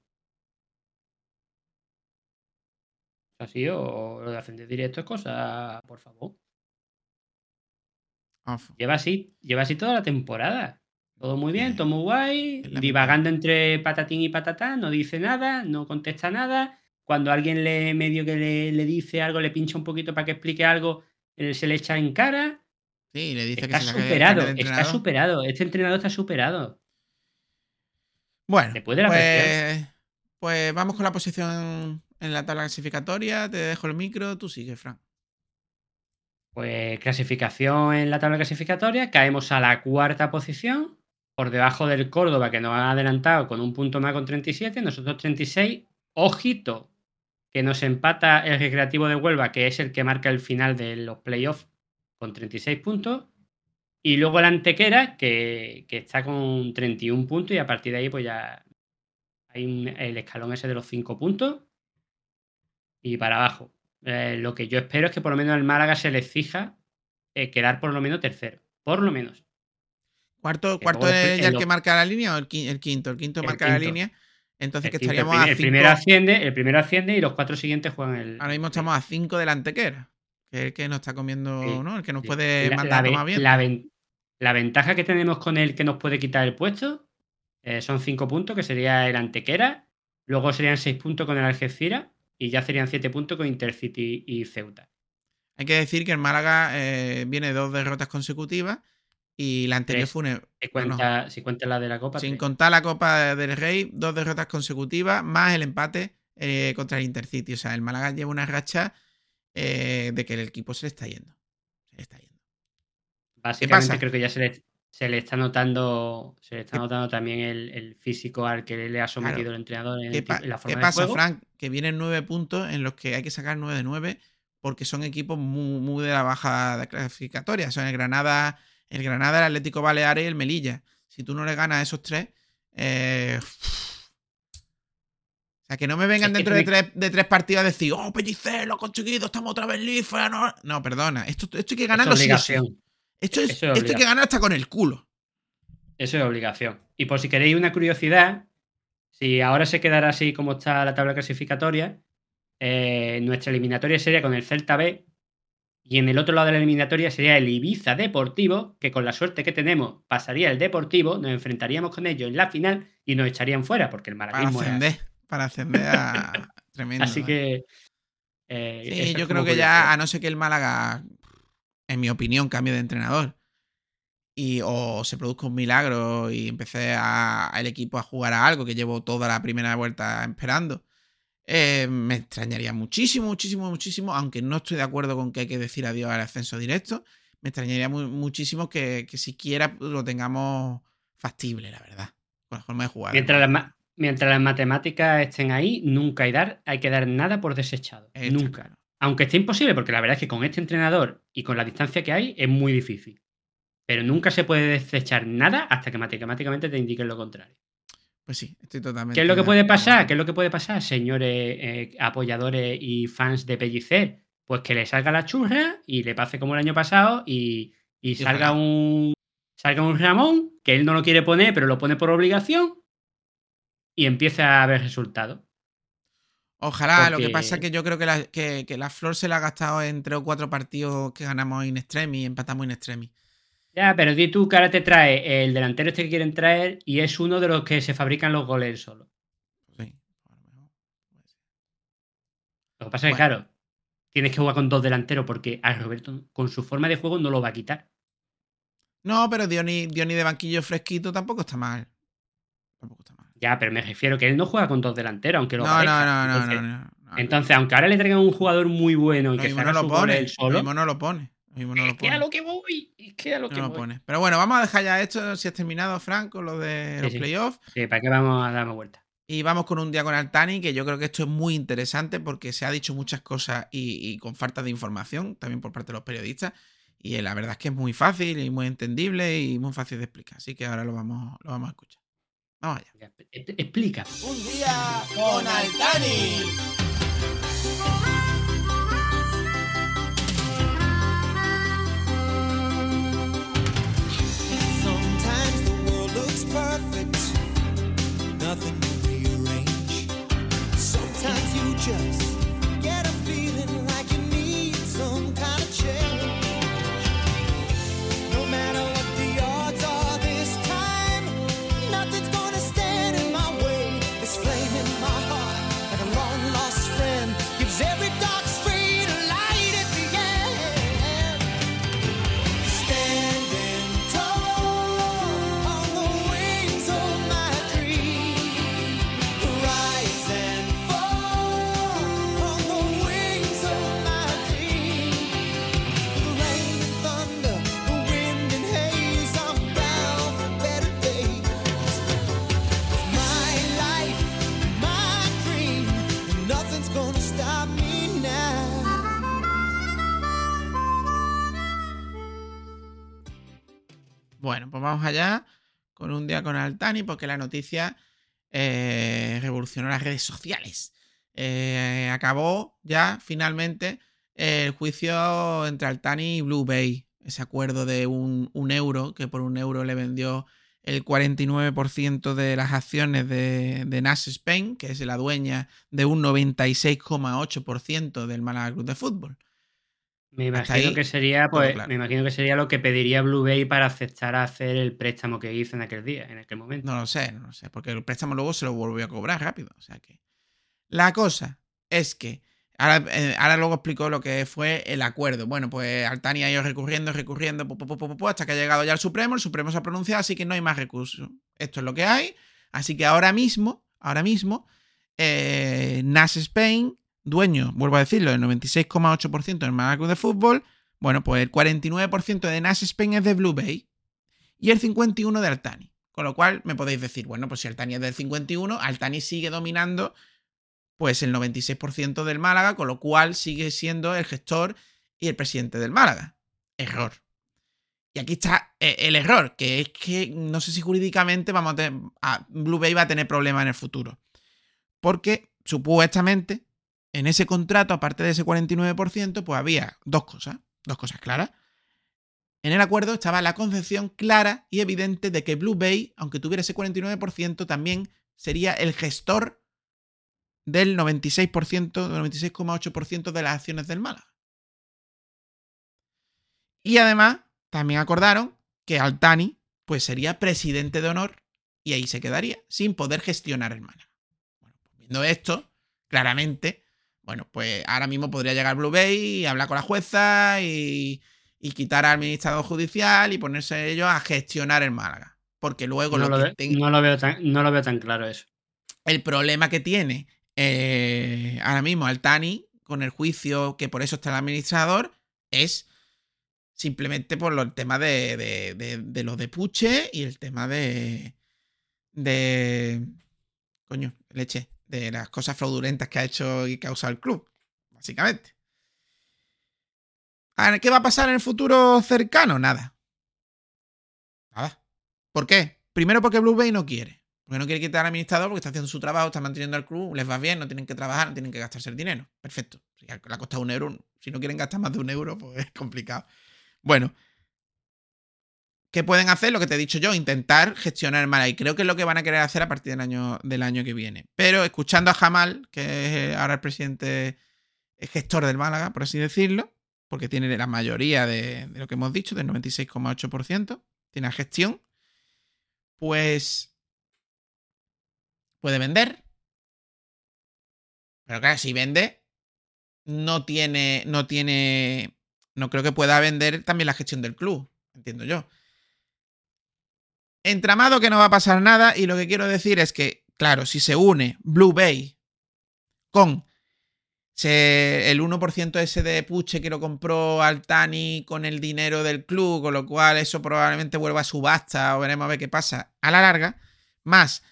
Así o lo de ascender directo es cosa, por favor. Off. Lleva así, lleva así toda la temporada. Todo muy bien, todo muy guay, divagando entre patatín y patatán, no dice nada, no contesta nada. Cuando alguien le medio que le, le dice algo, le pincha un poquito para que explique algo, él se le echa en cara. Sí, le dice Está que se superado, está superado. Este entrenador está superado. Bueno, Después de la pues, pues vamos con la posición en la tabla clasificatoria. Te dejo el micro, tú sigue, Fran. Pues clasificación en la tabla clasificatoria, caemos a la cuarta posición, por debajo del Córdoba, que nos ha adelantado con un punto más con 37, nosotros 36. Ojito, que nos empata el Recreativo de Huelva, que es el que marca el final de los playoffs, con 36 puntos. Y luego la Antequera, que, que está con 31 puntos, y a partir de ahí, pues ya hay el escalón ese de los 5 puntos. Y para abajo. Eh, lo que yo espero es que por lo menos el Málaga se le exija eh, quedar por lo menos tercero. Por lo menos. ¿Cuarto, cuarto es ya el que marca la línea o el, qui- el quinto? El quinto El marca la línea. Entonces El, que el estaríamos primer- a el cinco. primero asciende, el primero asciende y los cuatro siguientes juegan el. Ahora mismo estamos a 5 de la antequera. Que es el que nos está comiendo, Sí, ¿no? El que nos sí. puede la, mandar la más bien. la ven- la ventaja que tenemos con el que nos puede quitar el puesto eh, son cinco puntos, que sería el Antequera. Luego serían seis puntos con el Algeciras. Y ya serían siete puntos con Intercity y Ceuta. Hay que decir que el Málaga eh, viene dos derrotas consecutivas y la anterior fue una- Si cuenta, si cuenta la de la Copa. sin tres. contar la Copa del Rey, dos derrotas consecutivas, más el empate eh, contra el Intercity. O sea, el Málaga lleva una racha eh, de que el equipo se le está yendo. Se le está yendo. Básicamente pasa? creo que ya se le, se le está notando. Se le está notando también el, el físico al que le ha sometido Claro. el entrenador en, ¿Qué, en la qué forma de pasa, juego. Frank? Que vienen nueve puntos en los que hay que sacar nueve de nueve porque son equipos muy, muy de la baja de clasificatoria. Son el Granada, el Granada, el Atlético Baleares y el Melilla. Si tú no le ganas a esos tres, eh, o sea, que no me vengan dentro de tres, de tres partidos a decir, oh, Pellicer, lo conseguido, estamos otra vez en. No, no perdona, esto, esto hay que ganarlo es sí. Esto, es, esto hay que ganar hasta con el culo. Eso es obligación. Y por si queréis una curiosidad, si ahora se quedara así como está la tabla clasificatoria, eh, nuestra eliminatoria sería con el Celta B y en el otro lado de la eliminatoria sería el Ibiza Deportivo, que con la suerte que tenemos pasaría el Deportivo, nos enfrentaríamos con ellos en la final y nos echarían fuera porque el Para es así. ascender. Para ascender a. [laughs] Tremendo. Así que. eh, Sí, yo creo que ya, a no ser que el Málaga, en mi opinión, cambie de entrenador y o se produzca un milagro y empecé a, el equipo a jugar a algo que llevo toda la primera vuelta esperando, eh, me extrañaría muchísimo, muchísimo, muchísimo, aunque no estoy de acuerdo con que hay que decir adiós al ascenso directo, me extrañaría mu- muchísimo que, que siquiera lo tengamos factible, la verdad, con la forma de jugar. Mientras, la ma- mientras las matemáticas estén ahí, nunca hay, dar, hay que dar nada por desechado. Está nunca. claro. Aunque esté imposible, porque la verdad es que con este entrenador y con la distancia que hay, es muy difícil. Pero nunca se puede desechar nada hasta que matemáticamente te indiquen lo contrario. Pues sí, estoy totalmente. ¿Qué es lo que de puede pasar? ¿Qué es lo que puede pasar, señores eh, apoyadores y fans de Pellicer? Pues que le salga la churra y le pase como el año pasado y, y salga ojalá. un salga un Ramón, que él no lo quiere poner, pero lo pone por obligación, y empieza a haber resultados. Ojalá, lo que pasa es que yo creo que la, que, que la Flor se la ha gastado en tres o cuatro partidos que ganamos in extremis empatamos in extremis. Ya, pero di tú que ahora te trae el delantero este que quieren traer y es uno de los que se fabrican los goles solo. Sí, lo que pasa es que, claro, tienes que jugar con dos delanteros porque a Roberto, con su forma de juego, no lo va a quitar. No, pero Diony, Diony de banquillo fresquito tampoco está mal. Tampoco está mal. Ya, pero me refiero que él no juega con dos delanteros, aunque lo No, no, no, no, entonces, no, no, no. entonces, aunque ahora le traigan un jugador muy bueno y que se haga no lo pone. él solo, mismo no lo pone. No es lo que a lo que voy, es que a lo que No lo voy. pone. Pero bueno, vamos a dejar ya esto si has terminado, Frank, con lo de Sí, los sí. playoffs. Sí, ¿Para qué vamos a darme vuelta? Y vamos con un diagonal Tani, que yo creo que esto es muy interesante porque se ha dicho muchas cosas y, y con falta de información, también por parte de los periodistas. Y la verdad es que es muy fácil y muy entendible y muy fácil de explicar. Así que ahora lo vamos, lo vamos a escuchar. Vamos allá. Venga, e- Explica. Un día con Altani. Sometimes the world looks perfect, nothing to rearrange. Sometimes you just Bueno, pues vamos allá con un día con Altani porque la noticia eh, revolucionó las redes sociales. Eh, acabó ya finalmente el juicio entre Altani y Blue Bay. Ese acuerdo de un, euro, que por un euro le vendió el 49% de las acciones de, de Nash Spain, que es la dueña de un 96,8% del Málaga Club de Fútbol. Me imagino ahí, que sería, pues, claro. me imagino que sería lo que pediría Blue Bay para aceptar a hacer el préstamo que hizo en aquel día, en aquel momento. No lo sé, no lo sé, porque el préstamo luego se lo volvió a cobrar rápido. O sea que. La cosa es que. Ahora, eh, ahora luego explico lo que fue el acuerdo. Bueno, pues Altani ha ido recurriendo, recurriendo, pu, pu, pu, pu, pu, hasta que ha llegado ya al Supremo. El Supremo se ha pronunciado, así que no hay más recursos. Esto es lo que hay. Así que ahora mismo, ahora mismo, eh, Nas Spain, dueño, vuelvo a decirlo, del 96,8% del Club de Fútbol. Bueno, pues el 49% de Nas Spain es de Blue Bay y el 51% de Altani. Con lo cual me podéis decir, bueno, pues si Altani es del 51, Altani sigue dominando pues el 96% del Málaga, con lo cual sigue siendo el gestor y el presidente del Málaga. Error. Y aquí está eh, el error, que es que no sé si jurídicamente vamos a tener, a- Blue Bay va a tener problemas en el futuro. Porque supuestamente en ese contrato, aparte de ese 49%, pues había dos cosas, dos cosas claras. En el acuerdo estaba la concepción clara y evidente de que Blue Bay, aunque tuviera ese 49%, también sería el gestor del 96%, del 96,8% de las acciones del Málaga. Y además, también acordaron que Altani pues sería presidente de honor y ahí se quedaría, sin poder gestionar el Málaga. Bueno, pues viendo esto, claramente, bueno, pues ahora mismo podría llegar Blue Bay y hablar con la jueza y, y quitar al administrador judicial y ponerse ellos a gestionar el Málaga. Porque luego No lo lo, que ve- no lo veo tan, no lo veo tan claro eso. el problema que tiene eh, ahora mismo Altani con el juicio que por eso está el administrador es simplemente por el tema de, de, de, de los de Puche y el tema de, de coño, leche, de las cosas fraudulentas que ha hecho y causado el club, básicamente. ¿Qué va a pasar en el futuro cercano? Nada. Nada. ¿Por qué? Primero porque Blue Bay no quiere. Porque no quiere quitar al administrador porque está haciendo su trabajo, está manteniendo al club, les va bien, no tienen que trabajar, no tienen que gastarse el dinero. Perfecto. Si le ha costado un euro, si no quieren gastar más de un euro, pues es complicado. Bueno. ¿Qué pueden hacer? Lo que te he dicho yo, intentar gestionar el mal. Y creo que es lo que van a querer hacer a partir del año, del año que viene. Pero escuchando a Jamal, que es ahora el presidente, el gestor del Málaga, por así decirlo, porque tiene la mayoría de, de lo que hemos dicho, del 96,8%, tiene gestión, pues puede vender. Pero claro, si vende, no tiene, no tiene, no creo que pueda vender también la gestión del club, entiendo yo. Entramado que no va a pasar nada y lo que quiero decir es que, claro, si se une Blue Bay con el 1% ese de Puche que lo compró Altani con el dinero del club, con lo cual eso probablemente vuelva a subasta o veremos a ver qué pasa a la larga, más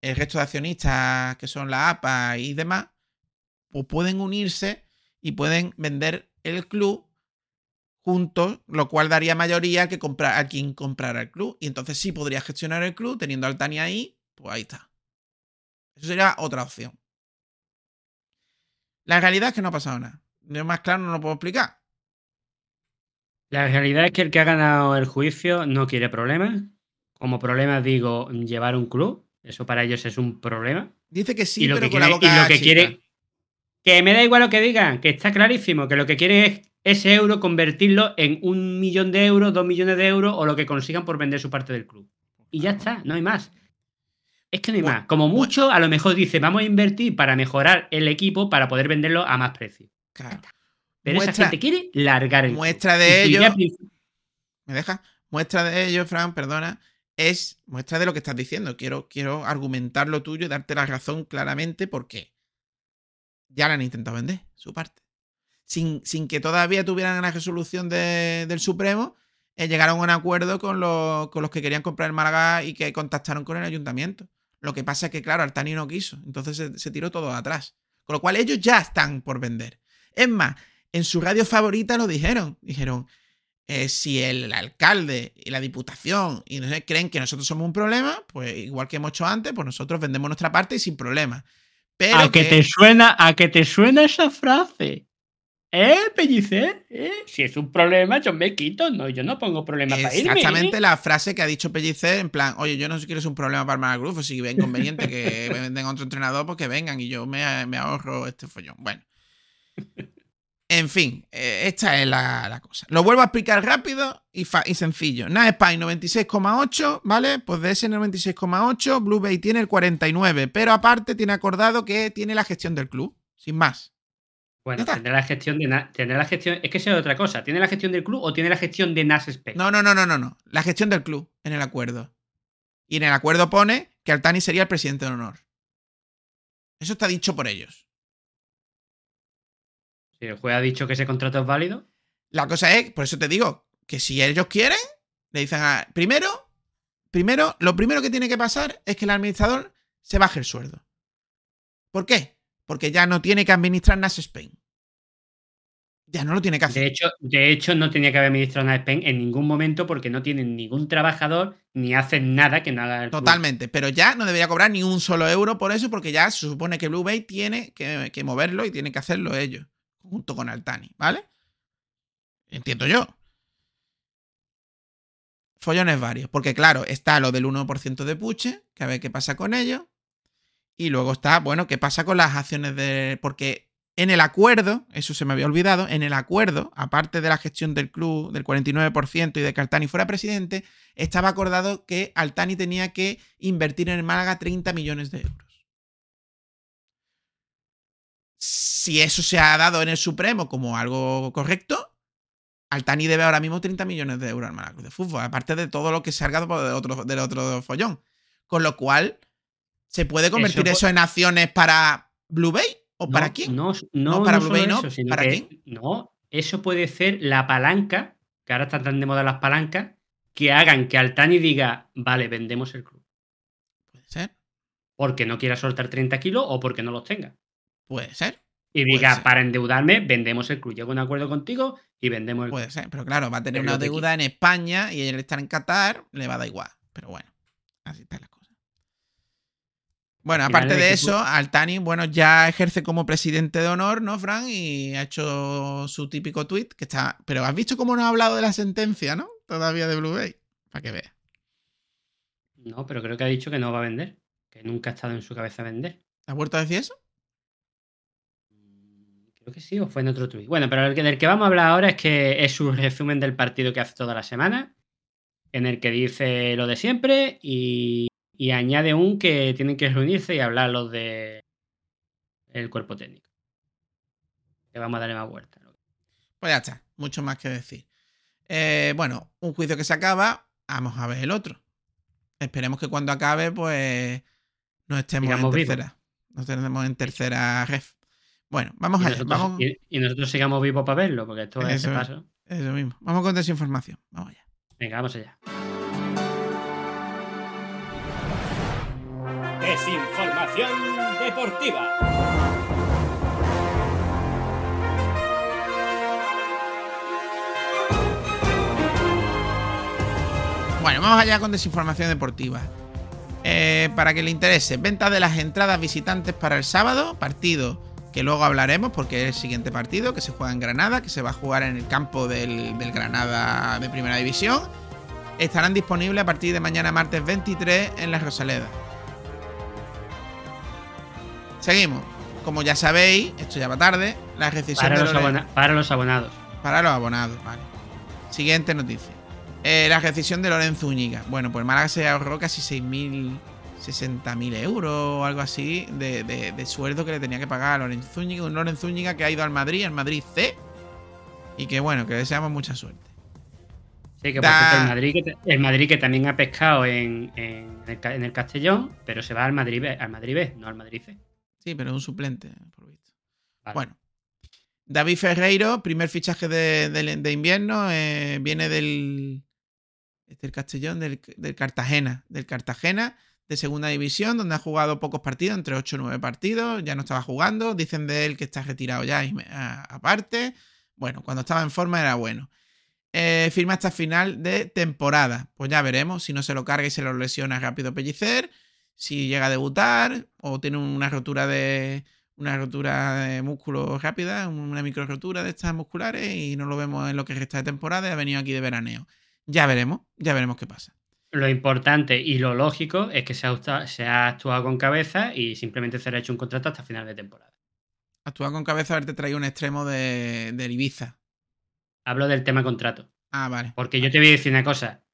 el resto de accionistas que son la APA y demás, pues pueden unirse y pueden vender el club juntos, lo cual daría mayoría al que compra, a quien comprara el club. Y entonces sí podría gestionar el club teniendo a Altani ahí, pues ahí está. Eso sería otra opción. La realidad es que no ha pasado nada. Yo más claro no lo puedo explicar. La realidad es que el que ha ganado el juicio no quiere problemas. Como problema digo, llevar un club. Eso para ellos es un problema. Dice que sí, y lo pero que con quiere, la boca y lo que chica. quiere que me da igual lo que digan, que está clarísimo, que lo que quiere es ese euro convertirlo en un millón de euros, dos millones de euros o lo que consigan por vender su parte del club. Y ya está, no hay más. Es que no hay Bueno, más. Como bueno. mucho, a lo mejor dice, vamos a invertir para mejorar el equipo para poder venderlo a más precio. Claro. Pero Muestra- esa gente quiere largar el club. muestra de ello. ¿Me deja? Muestra de ello, Fran, perdona, es muestra de lo que estás diciendo. Quiero, quiero argumentar lo tuyo y darte la razón claramente porque ya la han intentado vender, su parte. Sin, sin que todavía tuvieran la resolución de- del Supremo, eh, llegaron a un acuerdo con los, con los que querían comprar el Málaga y que contactaron con el ayuntamiento. Lo que pasa es que, claro, Altani no quiso. Entonces se, se tiró todo atrás. Con lo cual ellos ya están por vender. Es más, en su radio favorita lo dijeron. Dijeron, eh, si el alcalde y la diputación y no sé, creen que nosotros somos un problema, pues igual que hemos hecho antes, pues nosotros vendemos nuestra parte y sin problema. Pero a que que- te suena, a que te suena esa frase. ¿Eh, Pellicer? ¿Eh? Si es un problema, yo me quito. No, yo no pongo problema para irme. ¿eh? Exactamente la frase que ha dicho Pellicer, en plan, oye, yo no sé si quieres un problema para el Málaga Club, o si ve inconveniente que [laughs] venden a otro entrenador, pues que vengan y yo me, me ahorro este follón. Bueno. [laughs] En fin, eh, esta es la, la cosa. Lo vuelvo a explicar rápido y, fa- y sencillo. Spine 96,8, ¿vale? Pues de ese 96,8, Blue Bay tiene el 49, pero aparte tiene acordado que tiene la gestión del club, sin más. Bueno, tendrá la gestión de Na- tendrá la gestión. Es que esa es otra cosa. ¿Tiene la gestión del club o tiene la gestión de Nas Spec? No, no, no, no, no, no. La gestión del club en el acuerdo. Y en el acuerdo pone que Altani sería el presidente de honor. Eso está dicho por ellos. Si el juez ha dicho que ese contrato es válido. La cosa es, por eso te digo, que si ellos quieren, le dicen a. Primero, primero, lo primero que tiene que pasar es que el administrador se baje el sueldo. ¿Por qué? Porque ya no tiene que administrar NAS Spain. Ya no lo tiene que hacer. De hecho, de hecho, no tenía que haber administrado Nas Spec en ningún momento porque no tienen ningún trabajador ni hacen nada que no haga el. Totalmente, pero ya no debería cobrar ni un solo euro por eso, porque ya se supone que Blue Bay tiene que, que moverlo y tiene que hacerlo ellos, junto con Altani, ¿vale? Entiendo yo. Follones varios, porque claro, está lo del 1% de Puche, que a ver qué pasa con ello, y luego está, bueno, qué pasa con las acciones de... Porque en el acuerdo, eso se me había olvidado, en el acuerdo, aparte de la gestión del club del 49% y de que Altani fuera presidente, estaba acordado que Altani tenía que invertir en el Málaga 30 millones de euros. Si eso se ha dado en el Supremo como algo correcto, Altani debe ahora mismo 30 millones de euros al Málaga de Fútbol, aparte de todo lo que se ha del otro, del otro follón. Con lo cual, ¿se puede convertir Eso en acciones para Blue Bay? ¿O No, para quién? No, no, No, para Blue Bay no, eso, ¿para quién? No, eso puede ser la palanca, que ahora están tan de moda las palancas, que hagan que Altani diga, vale, vendemos el club. Puede ser. porque no quiera soltar 30 kilos o porque no los tenga. Puede ser, Y diga, ser. para endeudarme, vendemos el club. Llego a un acuerdo contigo y vendemos el puede ser. Pero claro, va a tener una deuda en España y él estar en Qatar, le va a dar igual. Pero bueno, así están las cosas. Bueno, aparte de eso, Altani, bueno, ya ejerce como presidente de honor, ¿no, Fran? Y ha hecho su típico tweet que está. Pero has visto cómo no ha hablado de la sentencia, ¿no? Todavía de Blue Bay. Para que veas. No, pero creo que ha dicho que no va a vender. Que nunca ha estado en su cabeza vender. ¿Has vuelto a decir eso? Mm, Creo que sí, o fue en otro tuit. Bueno, pero el que, del que vamos a hablar ahora es que es su resumen del partido que hace toda la semana, en el que dice lo de siempre y, y añade un que tienen que reunirse y hablar los de el cuerpo técnico. Que vamos a darle más vuelta. Pues ya está, mucho más que decir. Eh, bueno, un juicio que se acaba, vamos a ver el otro. Esperemos que cuando acabe, pues no estemos Sigamos en tercera. No estemos en tercera ref. Bueno, vamos Y allá. nosotros, Vamos, y- y nosotros sigamos vivos para verlo, porque esto es Eso ese es. paso. eso mismo. Vamos con desinformación. Vamos allá. Venga, vamos allá. Desinformación deportiva. Bueno, vamos allá con desinformación deportiva. Eh, para que le interese, venta de las entradas visitantes para el sábado, partido que luego hablaremos porque es el siguiente partido que se juega en Granada, que se va a jugar en el campo del, del Granada de Primera División. Estarán disponibles a partir de mañana martes 23 en la Rosaleda. Seguimos. Como ya sabéis, esto ya va tarde, la recesión Para de los, Lore- abona- para los abonados. para los abonados, vale. Siguiente noticia. Eh, la rescisión de Lorenzo Úñiga. Bueno, pues Málaga se ahorró casi 6.000, 60.000 euros o algo así de, de- de sueldo que le tenía que pagar a Lorenzo Úñiga. Un Lorenzo Úñiga que ha ido al Madrid, al Madrid C. Y que bueno, que deseamos mucha suerte. Sí, que por Da- cierto, el Madrid, que, ta- el Madrid que también ha pescado en, en el, en el Castellón, pero se va al Madrid B, al Madrid B, no al Madrid C. Sí, pero es un suplente, por visto. Vale. Bueno. David Ferreiro, primer fichaje de, de- de invierno, eh, viene del. Es del Castellón, del, del Cartagena. Del Cartagena, de segunda división, donde ha jugado pocos partidos, entre 8 o 9 partidos. Ya no estaba jugando. Dicen de él que está retirado ya, aparte. Bueno, cuando estaba en forma era bueno. Eh, firma hasta final de temporada. Pues ya veremos si no se lo carga y se lo lesiona rápido Pellicer. Si llega a debutar o tiene una rotura de, una rotura de músculo rápida, una micro rotura de estas musculares y no lo vemos en lo que resta de temporada y ha venido aquí de veraneo. Ya veremos, ya veremos qué pasa. Lo importante y lo lógico es que se ha, actua- se ha actuado con cabeza y simplemente se le ha hecho un contrato hasta final de temporada. Actúa con cabeza haberte traído un extremo de, Ibiza. Hablo del tema contrato. Ah, vale. Porque yo te voy a decir una cosa.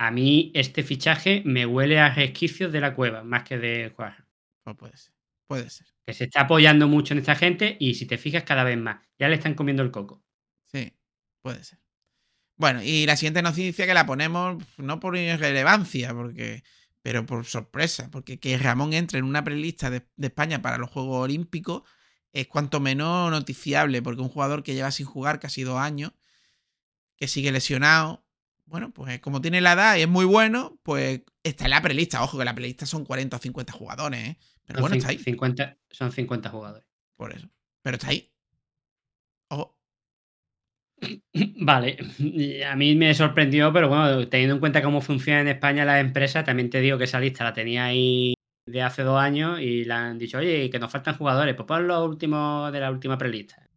A mí este fichaje me huele a resquicios de la cueva, más que de jugar. Pues puede ser. Puede ser. Que se está apoyando mucho en esta gente y si te fijas cada vez más. Ya le están comiendo el coco. Sí, puede ser. Bueno, y la siguiente noticia que la ponemos no por irrelevancia, porque, pero por sorpresa, porque que Ramón entre en una prelista de, de España para los Juegos Olímpicos es cuanto menos noticiable, porque un jugador que lleva sin jugar casi dos años, que sigue lesionado, bueno, pues como tiene la edad y es muy bueno, pues está en la prelista. Ojo que la prelista son 40 o 50 jugadores, ¿eh? Pero Son bueno, está ahí. 50, son 50 jugadores. Por eso. Pero está ahí. Ojo. [clears throat] Vale, [clears throat] a mí me sorprendió, pero bueno, teniendo en cuenta cómo funciona en España la empresa, también te digo que esa lista la tenía ahí de hace dos años y le han dicho, oye, que nos faltan jugadores, pues pon los últimos de la última prelista.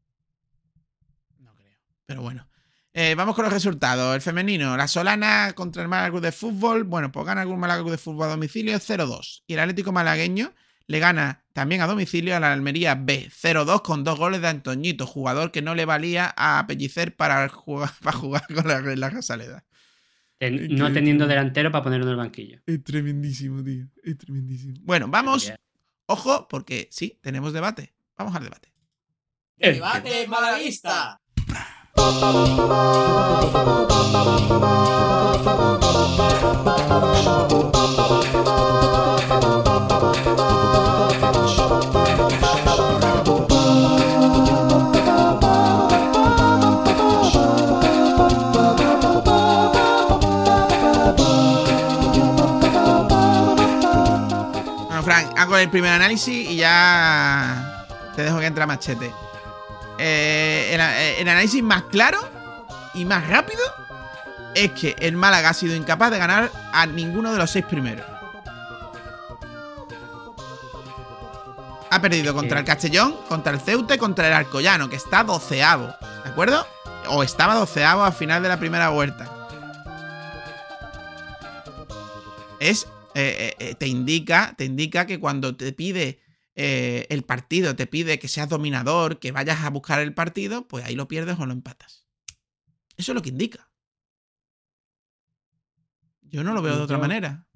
No creo. Pero bueno. Eh, vamos con los resultados. El femenino, la Solana contra el Málaga Club de Fútbol. Bueno, pues gana el Málaga Club de Fútbol a domicilio 0-2. Y el Atlético Malagueño le gana también a domicilio a la Almería B 0-2 con dos goles de Antoñito, jugador que no le valía a Pellicer para jugar, [laughs] para jugar con la, la Rosaleda. Ten- Es no teniendo delantero para ponerlo en el banquillo. Es tremendísimo, tío. Es tremendísimo. Bueno, vamos. Ojo, porque sí, tenemos debate. Vamos al debate. Debate malaguista. Bueno, Frank, el primer análisis y ya te dejo que entre a machete. Eh, el, análisis más claro y más rápido es que el Málaga ha sido incapaz de ganar a ninguno de los seis primeros. Ha perdido contra el Castellón, contra el Ceuta y contra el Alcoyano, que está doceavo. ¿De acuerdo? O estaba doceavo al final de la primera vuelta. Es. eh, eh, te indica. Te indica que cuando te pide eh, el partido, te pide que seas dominador, que vayas a buscar el partido, pues ahí lo pierdes o lo empatas. Eso es lo que indica. Yo no lo veo de otra manera.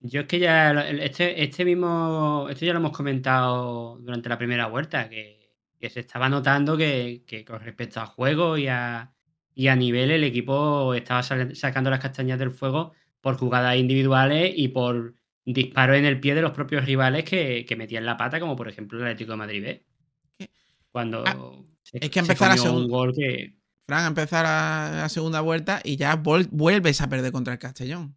Yo es que ya este, este mismo, esto ya lo hemos comentado durante la primera vuelta, que, que se estaba notando que, que con respecto a juego y a, y a nivel el equipo estaba sacando las castañas del fuego por jugadas individuales y por disparos en el pie de los propios rivales que, que metían la pata, como por ejemplo el Atlético de Madrid B. ¿Qué? Cuando Ah, se- es que se empezar a un gol que, Fran, empezar a la segunda vuelta y ya vuelves a perder contra el Castellón.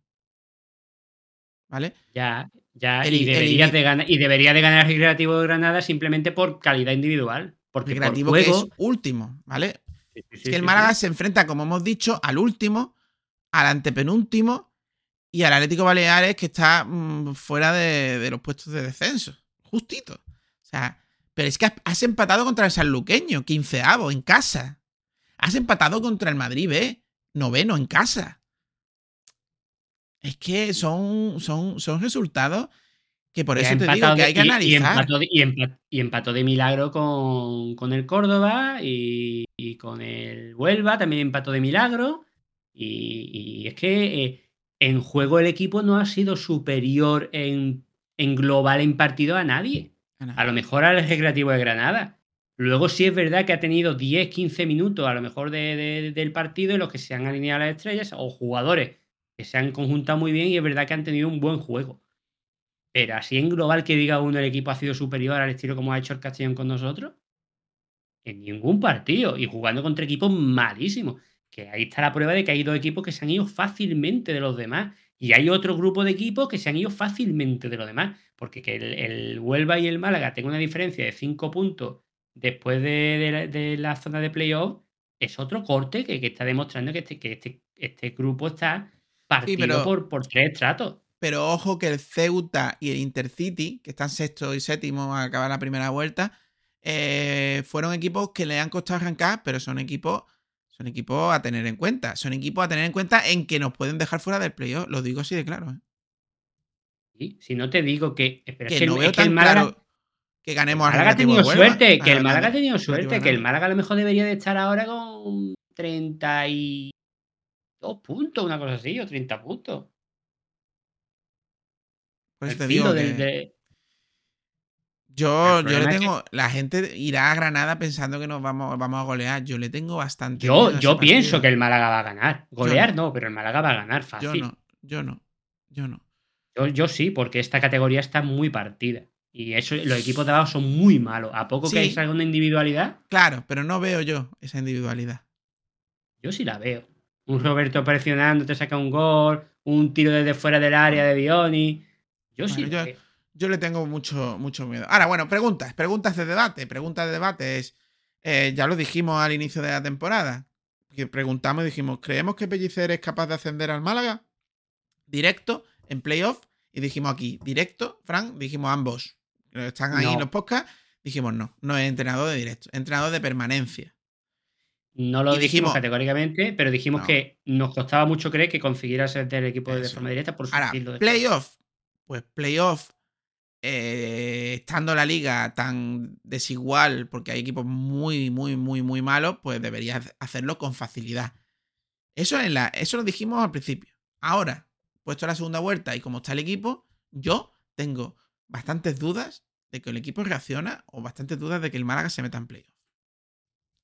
¿Vale? Ya, ya, El- y, debería de ganar, y debería de ganar el Recreativo de Granada simplemente por calidad individual. Porque por Recreativo que juego. es último, ¿vale? Sí, sí, Es sí, que el Málaga se enfrenta, como hemos dicho, al último, al antepenúltimo y al Atlético Baleares que está mm, fuera de, de los puestos de descenso. Justito. O sea, pero es que has, has empatado contra el Sanluqueño, quinceavo, en casa. Has empatado contra el Madrid B, noveno, en casa. Es que son, son, son resultados que por eso te digo que de- hay que y- Y analizar. empató de, y empa- y empató de milagro con, con el Córdoba y, con el Huelva también empató de milagro. Y, y es que eh, en juego el equipo no ha sido superior en, en global en partido a nadie. A lo mejor al Recreativo de Granada. Luego sí es verdad que ha tenido 10, 15 minutos a lo mejor de- de- del partido en los que se han alineado las estrellas o jugadores que se han conjuntado muy bien y es verdad que han tenido un buen juego. Pero así en global que diga uno el equipo ha sido superior al estilo como ha hecho el Castellón con nosotros. En ningún partido. Y jugando contra equipos malísimos. Que ahí está la prueba de que hay dos equipos que se han ido fácilmente de los demás. Y hay otro grupo de equipos que se han ido fácilmente de los demás. Porque que el, el Huelva y el Málaga tengan una diferencia de 5 puntos después de, de la, de la zona de playoff es otro corte que, que está demostrando que este, que este, este grupo está partido pero- por, por tres estratos. Pero ojo que el Ceuta y el Intercity, que están sexto y séptimo a acabar la primera vuelta, eh, fueron equipos que le han costado arrancar, pero son equipos, son equipos a tener en cuenta. Son equipos a tener en cuenta en que nos pueden dejar fuera del playoff. Lo digo así de claro. ¿eh? ¿sí? Si no te digo que. pero es Que que, no el- veo es que el Málaga, claro que ganemos al Málaga ha tenido Huelva. suerte. Que el Málaga ha tenido suerte. Que el. Málaga a lo mejor debería de estar ahora con 32 puntos, una cosa así, o 30 puntos. Por eso El te del- que de- yo, yo le es tengo. La gente irá a Granada pensando que nos vamos, vamos a golear. Yo le tengo bastante. Yo, yo pienso partido. que el Málaga va a ganar. Golear no. no, pero el Málaga va a ganar Yo fácil. no, yo no, yo no. Yo, yo sí, porque esta categoría está muy partida. Y eso, los equipos de abajo son muy malos. A poco Sí. que hay salga una individualidad, Claro, pero no veo yo esa individualidad. yo sí la veo. Un Roberto presionando, te saca un gol, un tiro desde fuera del área de Dioni. Yo sí la yo- veo. Yo le tengo mucho, mucho miedo. Ahora, bueno, preguntas, preguntas de debate. Preguntas de debate es. eh, ya lo dijimos al inicio de la temporada. Que preguntamos y dijimos: ¿creemos que Pellicer es capaz de ascender al Málaga? Directo, en playoff. Y dijimos aquí, directo, Frank, dijimos ambos. Están ahí No. los podcasts. Dijimos no, no es entrenador de directo, es entrenador de permanencia. No lo dijimos, dijimos- categóricamente, pero dijimos No. que nos costaba mucho creer que consiguiera ser del equipo de forma directa por su Ahora, estilo de playoff. Pues playoff, eh, estando la liga tan desigual, porque hay equipos muy, muy, muy, muy malos, pues deberías hacerlo con facilidad. Eso, eso lo dijimos al principio. Ahora, puesto la segunda vuelta y como está el equipo, yo tengo bastantes dudas de que el equipo reacciona o bastantes dudas de que el Málaga se meta en playoff.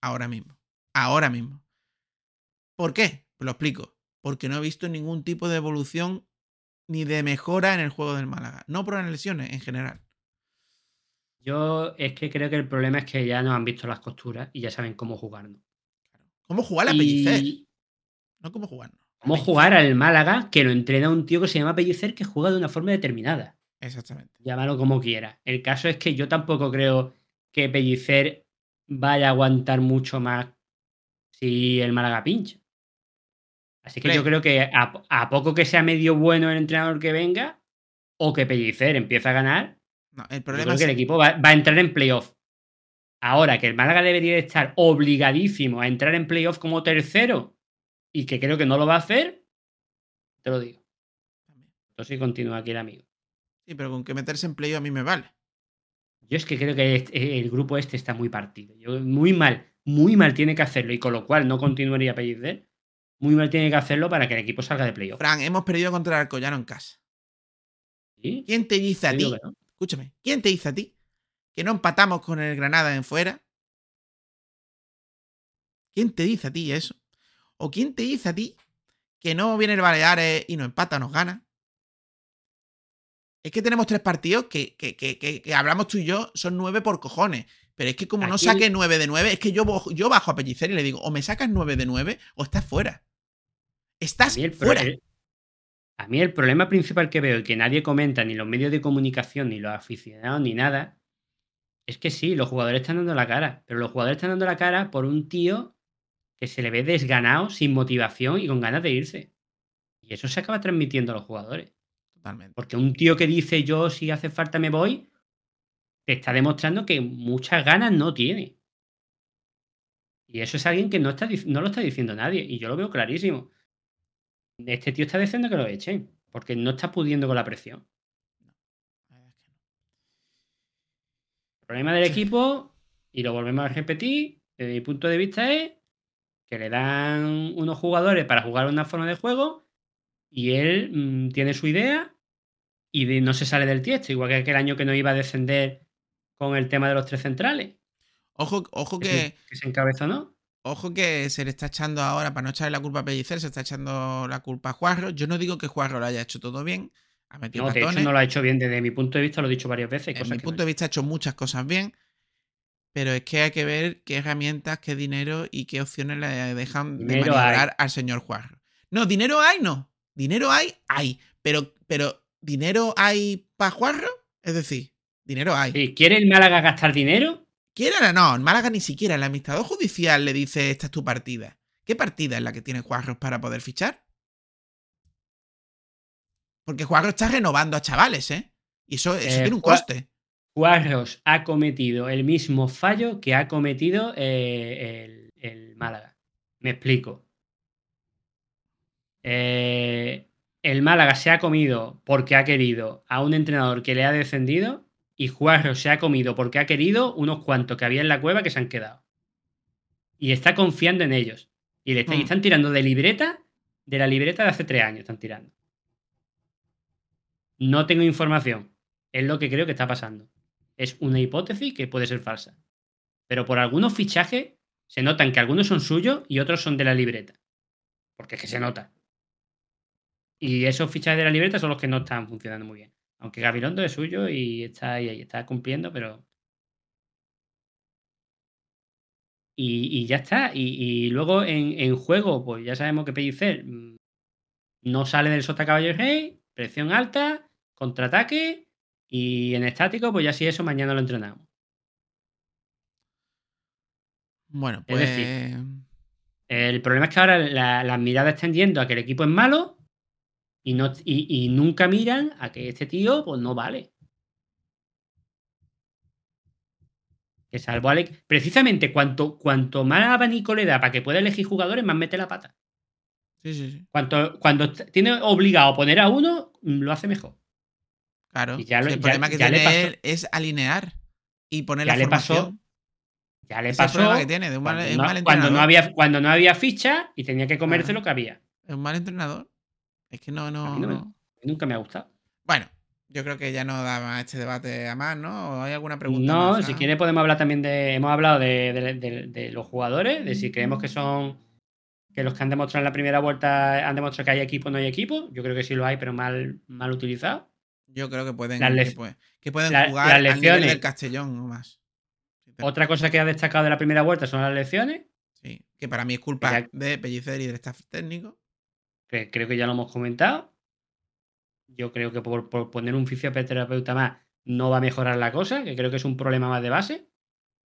Ahora mismo. Ahora mismo. ¿Por qué? Pues lo explico. Porque no he visto ningún tipo de evolución ni de mejora en el juego del Málaga. No por las lesiones, en general. Yo es que creo que el problema es que ya nos han visto las costuras y ya saben cómo jugarnos. ¿Cómo jugar a Pellicer? Y No cómo jugarnos. cómo jugar al Málaga que lo entrena un tío que se llama Pellicer que juega de una forma determinada. Exactamente. Llámalo como quiera. El caso es que yo tampoco creo que Pellicer vaya a aguantar mucho más si el Málaga pincha. Así que yo creo que a, a poco que sea medio bueno el entrenador que venga, o que Pellicer empiece a ganar, No, el yo problema creo es que el equipo va, va a entrar en playoff. Ahora que el Málaga debería de estar obligadísimo a entrar en playoff como tercero y que creo que no lo va a hacer, te lo digo. Entonces continúa aquí el amigo. Sí, pero con que meterse en playoff a mí me vale. Yo es que creo que este- el grupo este está muy partido. Yo, muy mal, muy mal tiene que hacerlo y con lo cual no continuaría Pellicer. Muy mal tiene que hacerlo para que el equipo salga de playoff. Fran, hemos perdido contra el Alcoyano en casa. ¿Sí? ¿Quién te dice a ti? no. Escúchame, ¿quién te dice a ti que no empatamos con el Granada en fuera? ¿Quién te dice a ti eso? ¿O quién te dice a ti que no viene el Baleares y nos empata, nos gana? Es que tenemos tres partidos que, que- que- que- que hablamos tú y yo, son nueve por cojones. Pero es que como no saque nueve de nueve, es que yo, yo bajo a Pellicer y le digo, o me sacas nueve de nueve o estás fuera. Estás pro- fuera. a mí el problema principal que veo y que nadie comenta, ni los medios de comunicación, ni los aficionados, ni nada, es que sí, los jugadores están dando la cara, pero los jugadores están dando la cara por un tío que se le ve desganado, sin motivación y con ganas de irse. Y eso se acaba transmitiendo a los jugadores. Totalmente. Porque un tío que dice yo si hace falta me voy, te está demostrando que muchas ganas no tiene. Y eso es alguien que no, está, no lo está diciendo nadie. Y yo lo veo clarísimo. Este tío está diciendo que lo echen. Porque no está pudiendo con la presión. El problema del equipo, y lo volvemos a repetir, desde mi punto de vista es que le dan unos jugadores para jugar una forma de juego y él mm, tiene su idea y de- no se sale del tiesto, igual que aquel año que no iba a descender con el tema de los tres centrales, Ojo, ojo que, que. se, que se encabezó, ¿no? Ojo que se le está echando ahora, para no echarle la culpa a Pellicer, se está echando la culpa a Juarro. Yo no digo que Juarro lo haya hecho todo bien, ha metido No, de hecho no lo ha hecho bien desde mi punto de vista, lo he dicho varias veces. cosas mi no punto de vista ha hecho muchas cosas bien, pero es que hay que ver qué herramientas, qué dinero y qué opciones le dejan de maniobrar al señor Juarro. No, dinero hay, no. Dinero hay, hay. Pero, pero ¿dinero hay para Juarro? Es decir, dinero hay. Sí, ¿Quiere el Málaga gastar dinero? Quiera no, en Málaga ni siquiera. El administrador judicial le dice: Esta es tu partida. ¿Qué partida es la que tiene Juarros para poder fichar? Porque Juarro está renovando a chavales, ¿eh? Y eso, eso Eh, tiene un coste. Juarros ha cometido el mismo fallo que ha cometido eh, el, el Málaga. Me explico. Eh, el Málaga se ha comido porque ha querido a un entrenador que le ha descendido y Juarros se ha comido porque ha querido unos cuantos que había en la cueva que se han quedado. Y está confiando en ellos. Y le está- y Mm. están tirando de libreta, de la libreta de hace tres años están tirando. No tengo información. Es lo que creo que está pasando. Es una hipótesis que puede ser falsa. Pero por algunos fichajes se notan que algunos son suyos y otros son de la libreta. Porque es que se nota. Y esos fichajes de la libreta son los que no están funcionando muy bien. Aunque Gabilondo es suyo y está ahí, ahí, está cumpliendo, pero. Y, y ya está. Y, y luego en, en juego, pues ya sabemos que Pellicer mm, no sale del sota caballo rey, presión alta, contraataque. Y en estático, pues ya si eso mañana lo entrenamos. Bueno, Es pues. decir, El problema es que ahora la- las miradas están yendo a que el equipo es malo y, no, y, y nunca miran a que este tío pues no vale. Que salvo Alex. Precisamente cuanto, cuanto más abanico le da para que pueda elegir jugadores, más mete la pata. Sí, sí, sí. Cuanto, cuando tiene obligado a poner a uno, mm, lo hace mejor. Claro. Y ya lo- Sí, el ya- problema que tiene pasó. él es alinear y poner Ya la le pasó. Ya le es el pasó problema que tiene, de un mal, cuando, no, mal cuando no entrenador. había, cuando no había ficha y tenía que comerse lo que había. Es un mal entrenador. Es que no, no. no me-. Nunca me ha gustado. Bueno, yo creo que ya no da más este debate a más, ¿no? ¿O hay alguna pregunta? No, más, si Fran? quiere podemos hablar también de. Hemos hablado de, de- de- de los jugadores, de si creemos que son. Que los que han demostrado en la primera vuelta han demostrado que hay equipo o no hay equipo. Yo creo que sí lo hay, pero mal, mal utilizado. Yo creo que pueden, Las que lec- pueden, que pueden la- jugar las al nivel lecciones. del Castellón o más. Otra cosa que ha destacado de la primera vuelta son las lecciones, Sí, que para mí es culpa Ya- de Pellicer y del staff técnico. Que creo que ya lo hemos comentado. yo creo que por, por poner un fisioterapeuta más no va a mejorar la cosa, que creo que es un problema más de base,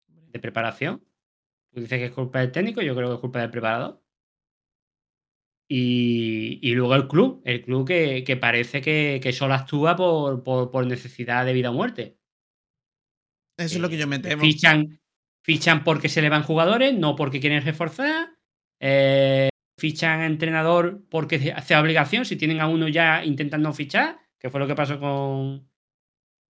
de preparación. Tú dices que es culpa del técnico, yo creo que es culpa del preparador. Y, y luego el club, el club que, que parece que, que solo actúa por, por- por necesidad de vida o muerte. Eso es lo que yo me temo. Fichan, fichan porque se le van jugadores, no porque quieren reforzar. Eh, fichan a entrenador porque hace obligación. Si tienen a uno ya intentan no fichar, que fue lo que pasó con,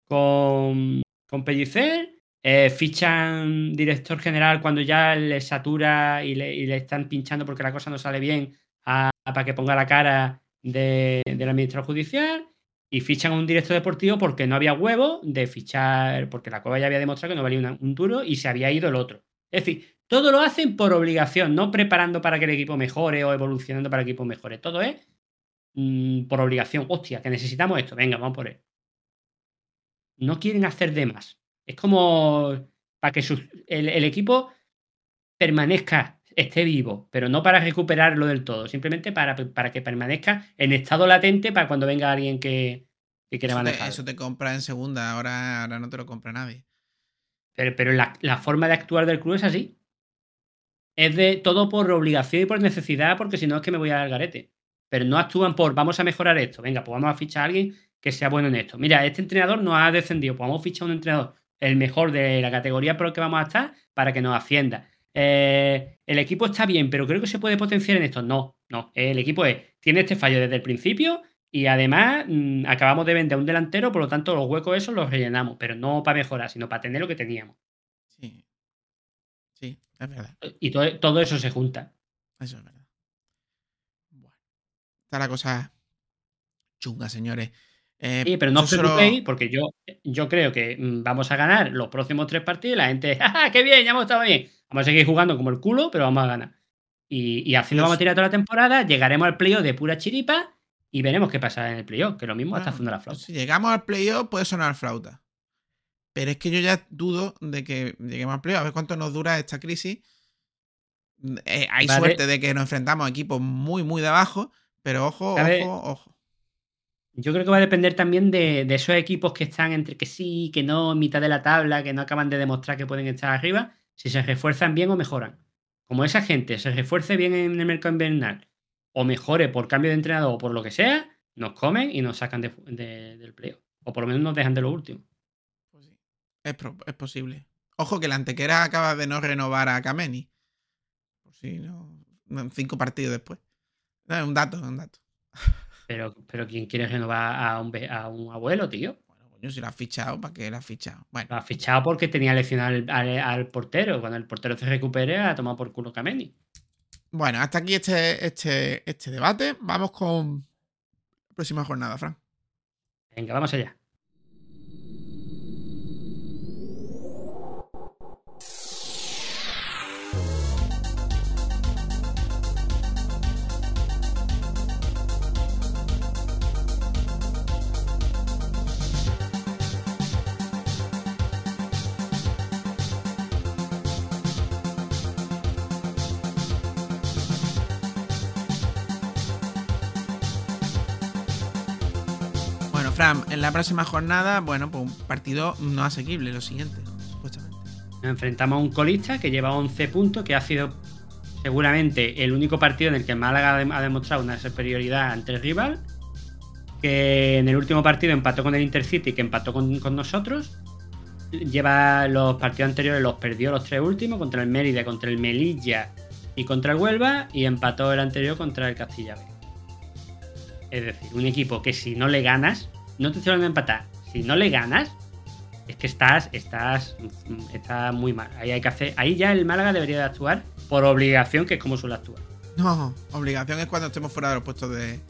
con, con Pellicer. Eh, fichan director general cuando ya le satura y le, están pinchando porque la cosa no sale bien para que ponga la cara de, del administrador judicial. Y fichan un director deportivo porque no había huevo de fichar, porque la Cueva ya había demostrado que no valía una- un duro y se había ido el otro. Es decir, todo lo hacen por obligación, no preparando para que el equipo mejore o evolucionando para que el equipo mejore. Todo es mm, por obligación. Hostia, que necesitamos esto. Venga, vamos por él. No quieren hacer de más. Es como para que sus- el, el equipo permanezca, esté vivo, pero no para recuperarlo del todo, simplemente para, para que permanezca en estado latente para cuando venga alguien que, que quiera Eso te, manejar. eso te compra en segunda, ahora, ahora no te lo compra nadie. Pero, pero la, la forma de actuar del club es así. Es de todo por obligación y por necesidad, porque si no es que me voy al garete. Pero no actúan por vamos a mejorar esto. Venga, pues vamos a fichar a alguien que sea bueno en esto. Mira, este entrenador nos ha descendido. Pues a fichar a un entrenador, el mejor de la categoría por el que vamos a estar, para que nos ascienda. Eh, el equipo está bien, pero creo que se puede potenciar en esto. No, no. El equipo es, tiene este fallo desde el principio y además mm, acabamos de vender un delantero, por lo tanto los huecos esos los rellenamos, pero no para mejorar, sino para tener lo que teníamos. Sí. Sí, es verdad. Y todo, todo eso se junta. Eso es verdad. Bueno. Está la cosa chunga, señores. Eh, Sí, pero no os solo- preocupéis, porque yo, yo creo que mm, vamos a ganar los próximos tres partidos la gente, ¡ah, qué bien! Ya hemos estado bien. Vamos a seguir jugando como el culo, pero vamos a ganar. Y, y así lo Yo vamos a tirar toda la temporada, llegaremos al playoff de pura chiripa y veremos qué pasa en el playoff, que lo mismo está Bueno, haciendo la flauta. Si llegamos al playoff, puede sonar flauta. Pero es que yo ya dudo de que lleguemos al playoff. A ver cuánto nos dura esta crisis. Eh, hay Vale. suerte de que nos enfrentamos a equipos muy, muy de abajo. Pero ojo, ¿Sabe? ojo, ojo. Yo creo que va a depender también de, de esos equipos que están entre que sí, que no, en mitad de la tabla, que no acaban de demostrar que pueden estar arriba, si se refuerzan bien o mejoran. Como esa gente se refuerce bien en el mercado invernal o mejore por cambio de entrenador o por lo que sea, nos comen y nos sacan de- de- del playoff. O por lo menos nos dejan de lo último. Es, pro- es posible. Ojo que la antequera acaba de no renovar a Kameni. Por si no. Cinco partidos después. No, es un dato, es un dato. Pero, pero ¿quién quiere renovar a un, a un abuelo, tío? Bueno, coño, si lo has fichado, ¿para qué lo has fichado? Bueno, Lo ha fichado porque tenía lesionado al, al- al portero. Cuando el portero se recupere, ha tomado por culo Kameni. bueno, hasta aquí este, este, este debate. Vamos con la próxima jornada, Fran. Venga, vamos allá. En la próxima jornada, bueno, pues un partido no asequible, lo siguiente, supuestamente. Nos enfrentamos a un colista que lleva 11 puntos, que ha sido seguramente el único partido en el que Málaga ha demostrado una superioridad ante el rival. Que en el último partido empató con el Intercity, que empató con, con nosotros. Lleva los partidos anteriores, los perdió los tres últimos, contra el Mérida, contra el Melilla y contra el Huelva, y empató el anterior contra el Castilla B. Es decir, un equipo que si no le ganas, no te estoy hablando de empatar, si no le ganas, es que estás, estás, mm, está muy mal. Ahí hay que hacer, ahí ya el Málaga debería de actuar por obligación, que es como suele actuar. No, obligación es cuando estemos fuera de los puestos de,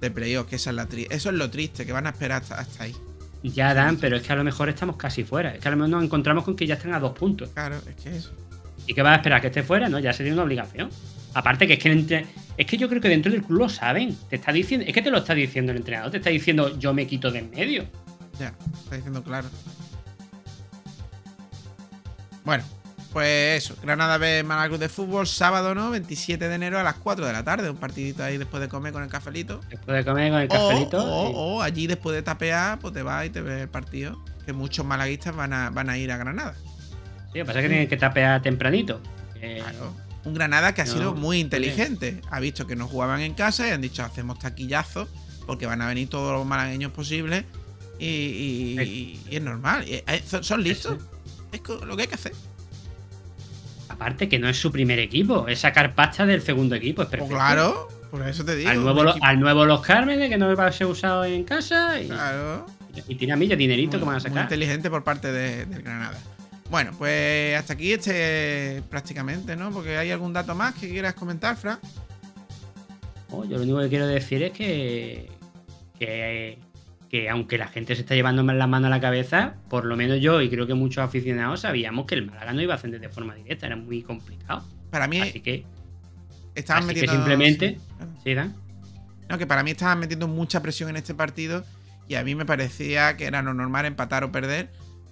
de playoff, que esa es la tri- eso es lo triste, que van a esperar hasta, hasta ahí. Ya dan, pero es que a lo mejor estamos casi fuera. Es que a lo mejor nos encontramos con que ya están a dos puntos. Claro, es que eso. ¿Y qué vas a esperar? ¿Que esté fuera? No, ya sería una obligación. Aparte que es que, entre- es que yo creo que dentro del club lo saben. Te está diciendo, es que te lo está diciendo el entrenador, te está diciendo yo me quito de en medio. Ya, está diciendo claro. Bueno, Pues eso, Granada Málaga Club de Fútbol, sábado, ¿no? 27 de enero a las 4 de la tarde. Un partidito ahí después de comer con el cafelito. Después de comer con el O, cafelito. o- y- o allí después de tapear, pues te vas y te ves el partido. Que muchos malaguistas van a, van a ir a Granada. Sí, lo que pasa es que tienen que tapear tempranito. Eh, Claro. Un Granada que ha No, sido muy inteligente. Ha visto que no jugaban en casa y han dicho hacemos taquillazos porque van a venir todos los malagueños posibles y, y- y- y es normal. Eh, son, son listos. Es lo que hay que hacer. Aparte que no es su primer equipo, es sacar pasta del segundo equipo, es Pues perfecto. claro, por eso te digo. Al nuevo, lo- al nuevo Los Cármenes, que no va a ser usado en casa. Y, Claro. y tiene a mí ya dinerito que van a Muy sacar. inteligente por parte de, del Granada. Bueno, pues hasta aquí este prácticamente, ¿no? Porque hay algún dato más que quieras comentar, Fran. Yo lo único que quiero decir es que, que, que aunque la gente se está llevando más la mano a la cabeza, por lo menos yo y creo que muchos aficionados sabíamos que el Málaga no iba a ascender de forma directa, era muy complicado. Para mí Así que, estaban así que metiendo. simplemente, sí, claro. sí, Dan. No, que para mí estaban metiendo mucha presión en este partido y a mí me parecía que era lo normal empatar o perder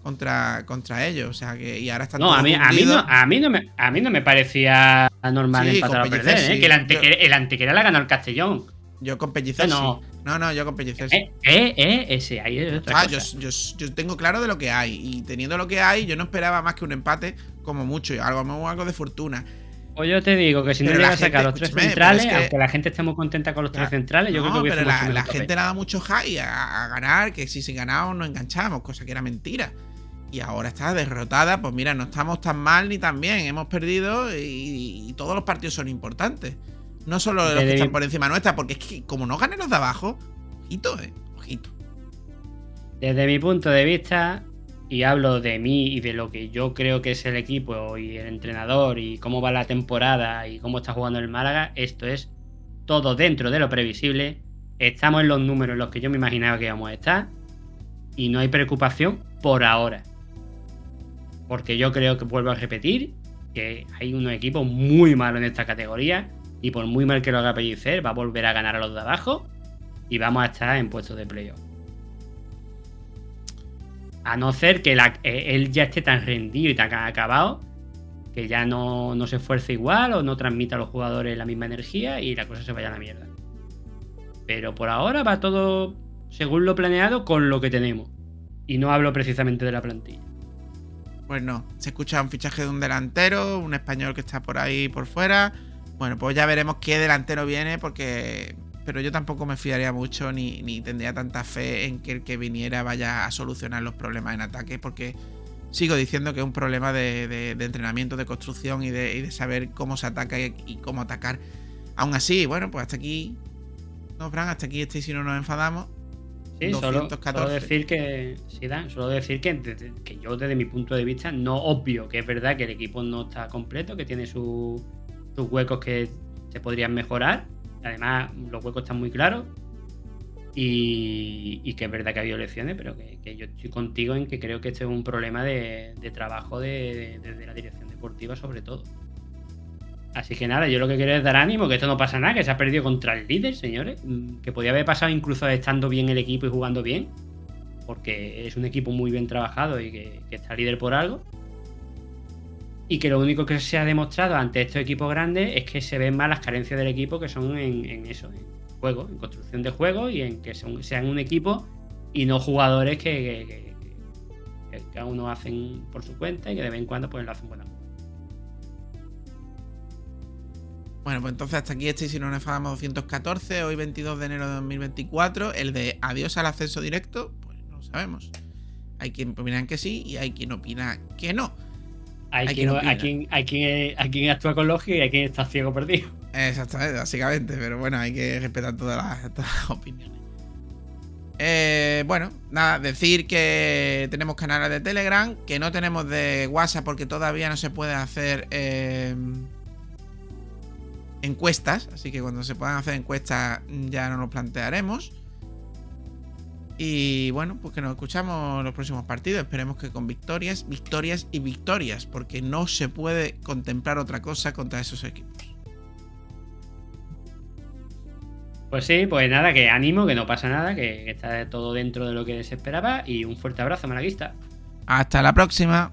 contra, contra ellos. O sea que. Y ahora están No, a mí, a, mí no, a, mí no me, a mí no me parecía normal Sí, empatar o perder, ¿eh? que el antequera, el Antequera la ganó el Castellón. Yo con Pellicer No. sí. No, no, yo con Pellicer. Eh, eh, eh, ese, ahí es otra Ah, yo, cosa. yo- yo tengo claro de lo que hay. Y teniendo lo que hay, yo no esperaba más que un empate, como mucho. y Algo, algo de fortuna. Pues yo te digo que si no Pero llega la a sacar los tres centrales, pero es que- aunque la gente esté muy contenta con los tres Ya. centrales, yo no, creo que pero la, gente le ha dado mucho high a, a ganar, que si, si ganábamos nos enganchamos, cosa que era mentira. Y ahora está derrotada, pues mira, no estamos tan mal ni tan bien, hemos perdido y, y todos los partidos son importantes. No solo los que están por encima nuestra, porque es que como no ganen los de abajo, ojito, eh, ojito. Desde mi punto de vista, y hablo de mí y de lo que yo creo que es el equipo y el entrenador y cómo va la temporada y cómo está jugando el Málaga, esto es todo dentro de lo previsible. Estamos en los números en los que yo me imaginaba que íbamos a estar y no hay preocupación por ahora. Porque yo creo que vuelvo a repetir que hay unos equipos muy malos en esta categoría y por muy mal que lo haga Pellicer, va a volver a ganar a los de abajo y vamos a estar en puestos de playoff. A no ser que eh, él ya esté tan rendido y tan acabado que ya no, no se esfuerce igual o no transmita a los jugadores la misma energía y la cosa se vaya a la mierda. Pero por ahora va todo según lo planeado con lo que tenemos. Y no hablo precisamente de la plantilla. Pues no, se escucha un fichaje de un delantero, un español que está por ahí por fuera. Bueno, pues ya veremos qué delantero viene, porque. Pero yo tampoco me fiaría mucho ni, ni tendría tanta fe en que el que viniera vaya a solucionar los problemas en ataque, porque sigo diciendo que es un problema de, de- entrenamiento, de construcción y de, y de saber cómo se ataca y, y cómo atacar. Aún así, bueno, pues hasta aquí. No, Fran, hasta aquí este si no nos enfadamos. Sí, solo, 214. solo decir que. Sí, Dan, solo decir que, desde- que yo, desde mi punto de vista, no obvio que es verdad que el equipo no está completo, que tiene su- sus huecos que se podrían mejorar. Además, los huecos están muy claros. Y, y que es verdad que ha habido elecciones, pero que, que yo estoy contigo en que creo que este es un problema de, de trabajo de, de- de la dirección deportiva, sobre todo. Así que nada, yo lo que quiero es dar ánimo, que esto no pasa nada, que se ha perdido contra el líder, señores. Mm, Que podía haber pasado incluso estando bien el equipo y jugando bien. Porque es un equipo muy bien trabajado y que, está líder por algo. Y que lo único que se ha demostrado ante estos equipos grandes es que se ven más las carencias del equipo que son en, eso, en juego, en construcción de juego y en que sean un equipo y no jugadores que, que, que- que cada uno hacen por su cuenta y que de vez en cuando pues lo hacen buena. Bueno, pues entonces hasta aquí este y si no nos enfadamos 214, hoy 22 de enero de 2024. El de adiós al ascenso directo, pues no lo sabemos. Hay quien opina que sí y hay quien opina que no. Hay, Hay quien, hay, quien, hay, quien, hay quien actúa con lógica y hay quien está ciego perdido. Exactamente, básicamente, pero bueno, hay que respetar todas las, todas las opiniones. Eh, bueno, nada, decir que tenemos canales de Telegram, que no tenemos de WhatsApp porque todavía no se puede hacer eh, encuestas, así que cuando se puedan hacer encuestas ya no nos plantearemos. Y bueno, pues que nos escuchamos los próximos partidos. Esperemos que con victorias, victorias y victorias, porque no se puede contemplar otra cosa contra esos equipos. Pues sí, pues nada, que ánimo, que no pasa nada, que, que está todo dentro de lo que se esperaba y un fuerte abrazo, malaguista. Hasta la próxima.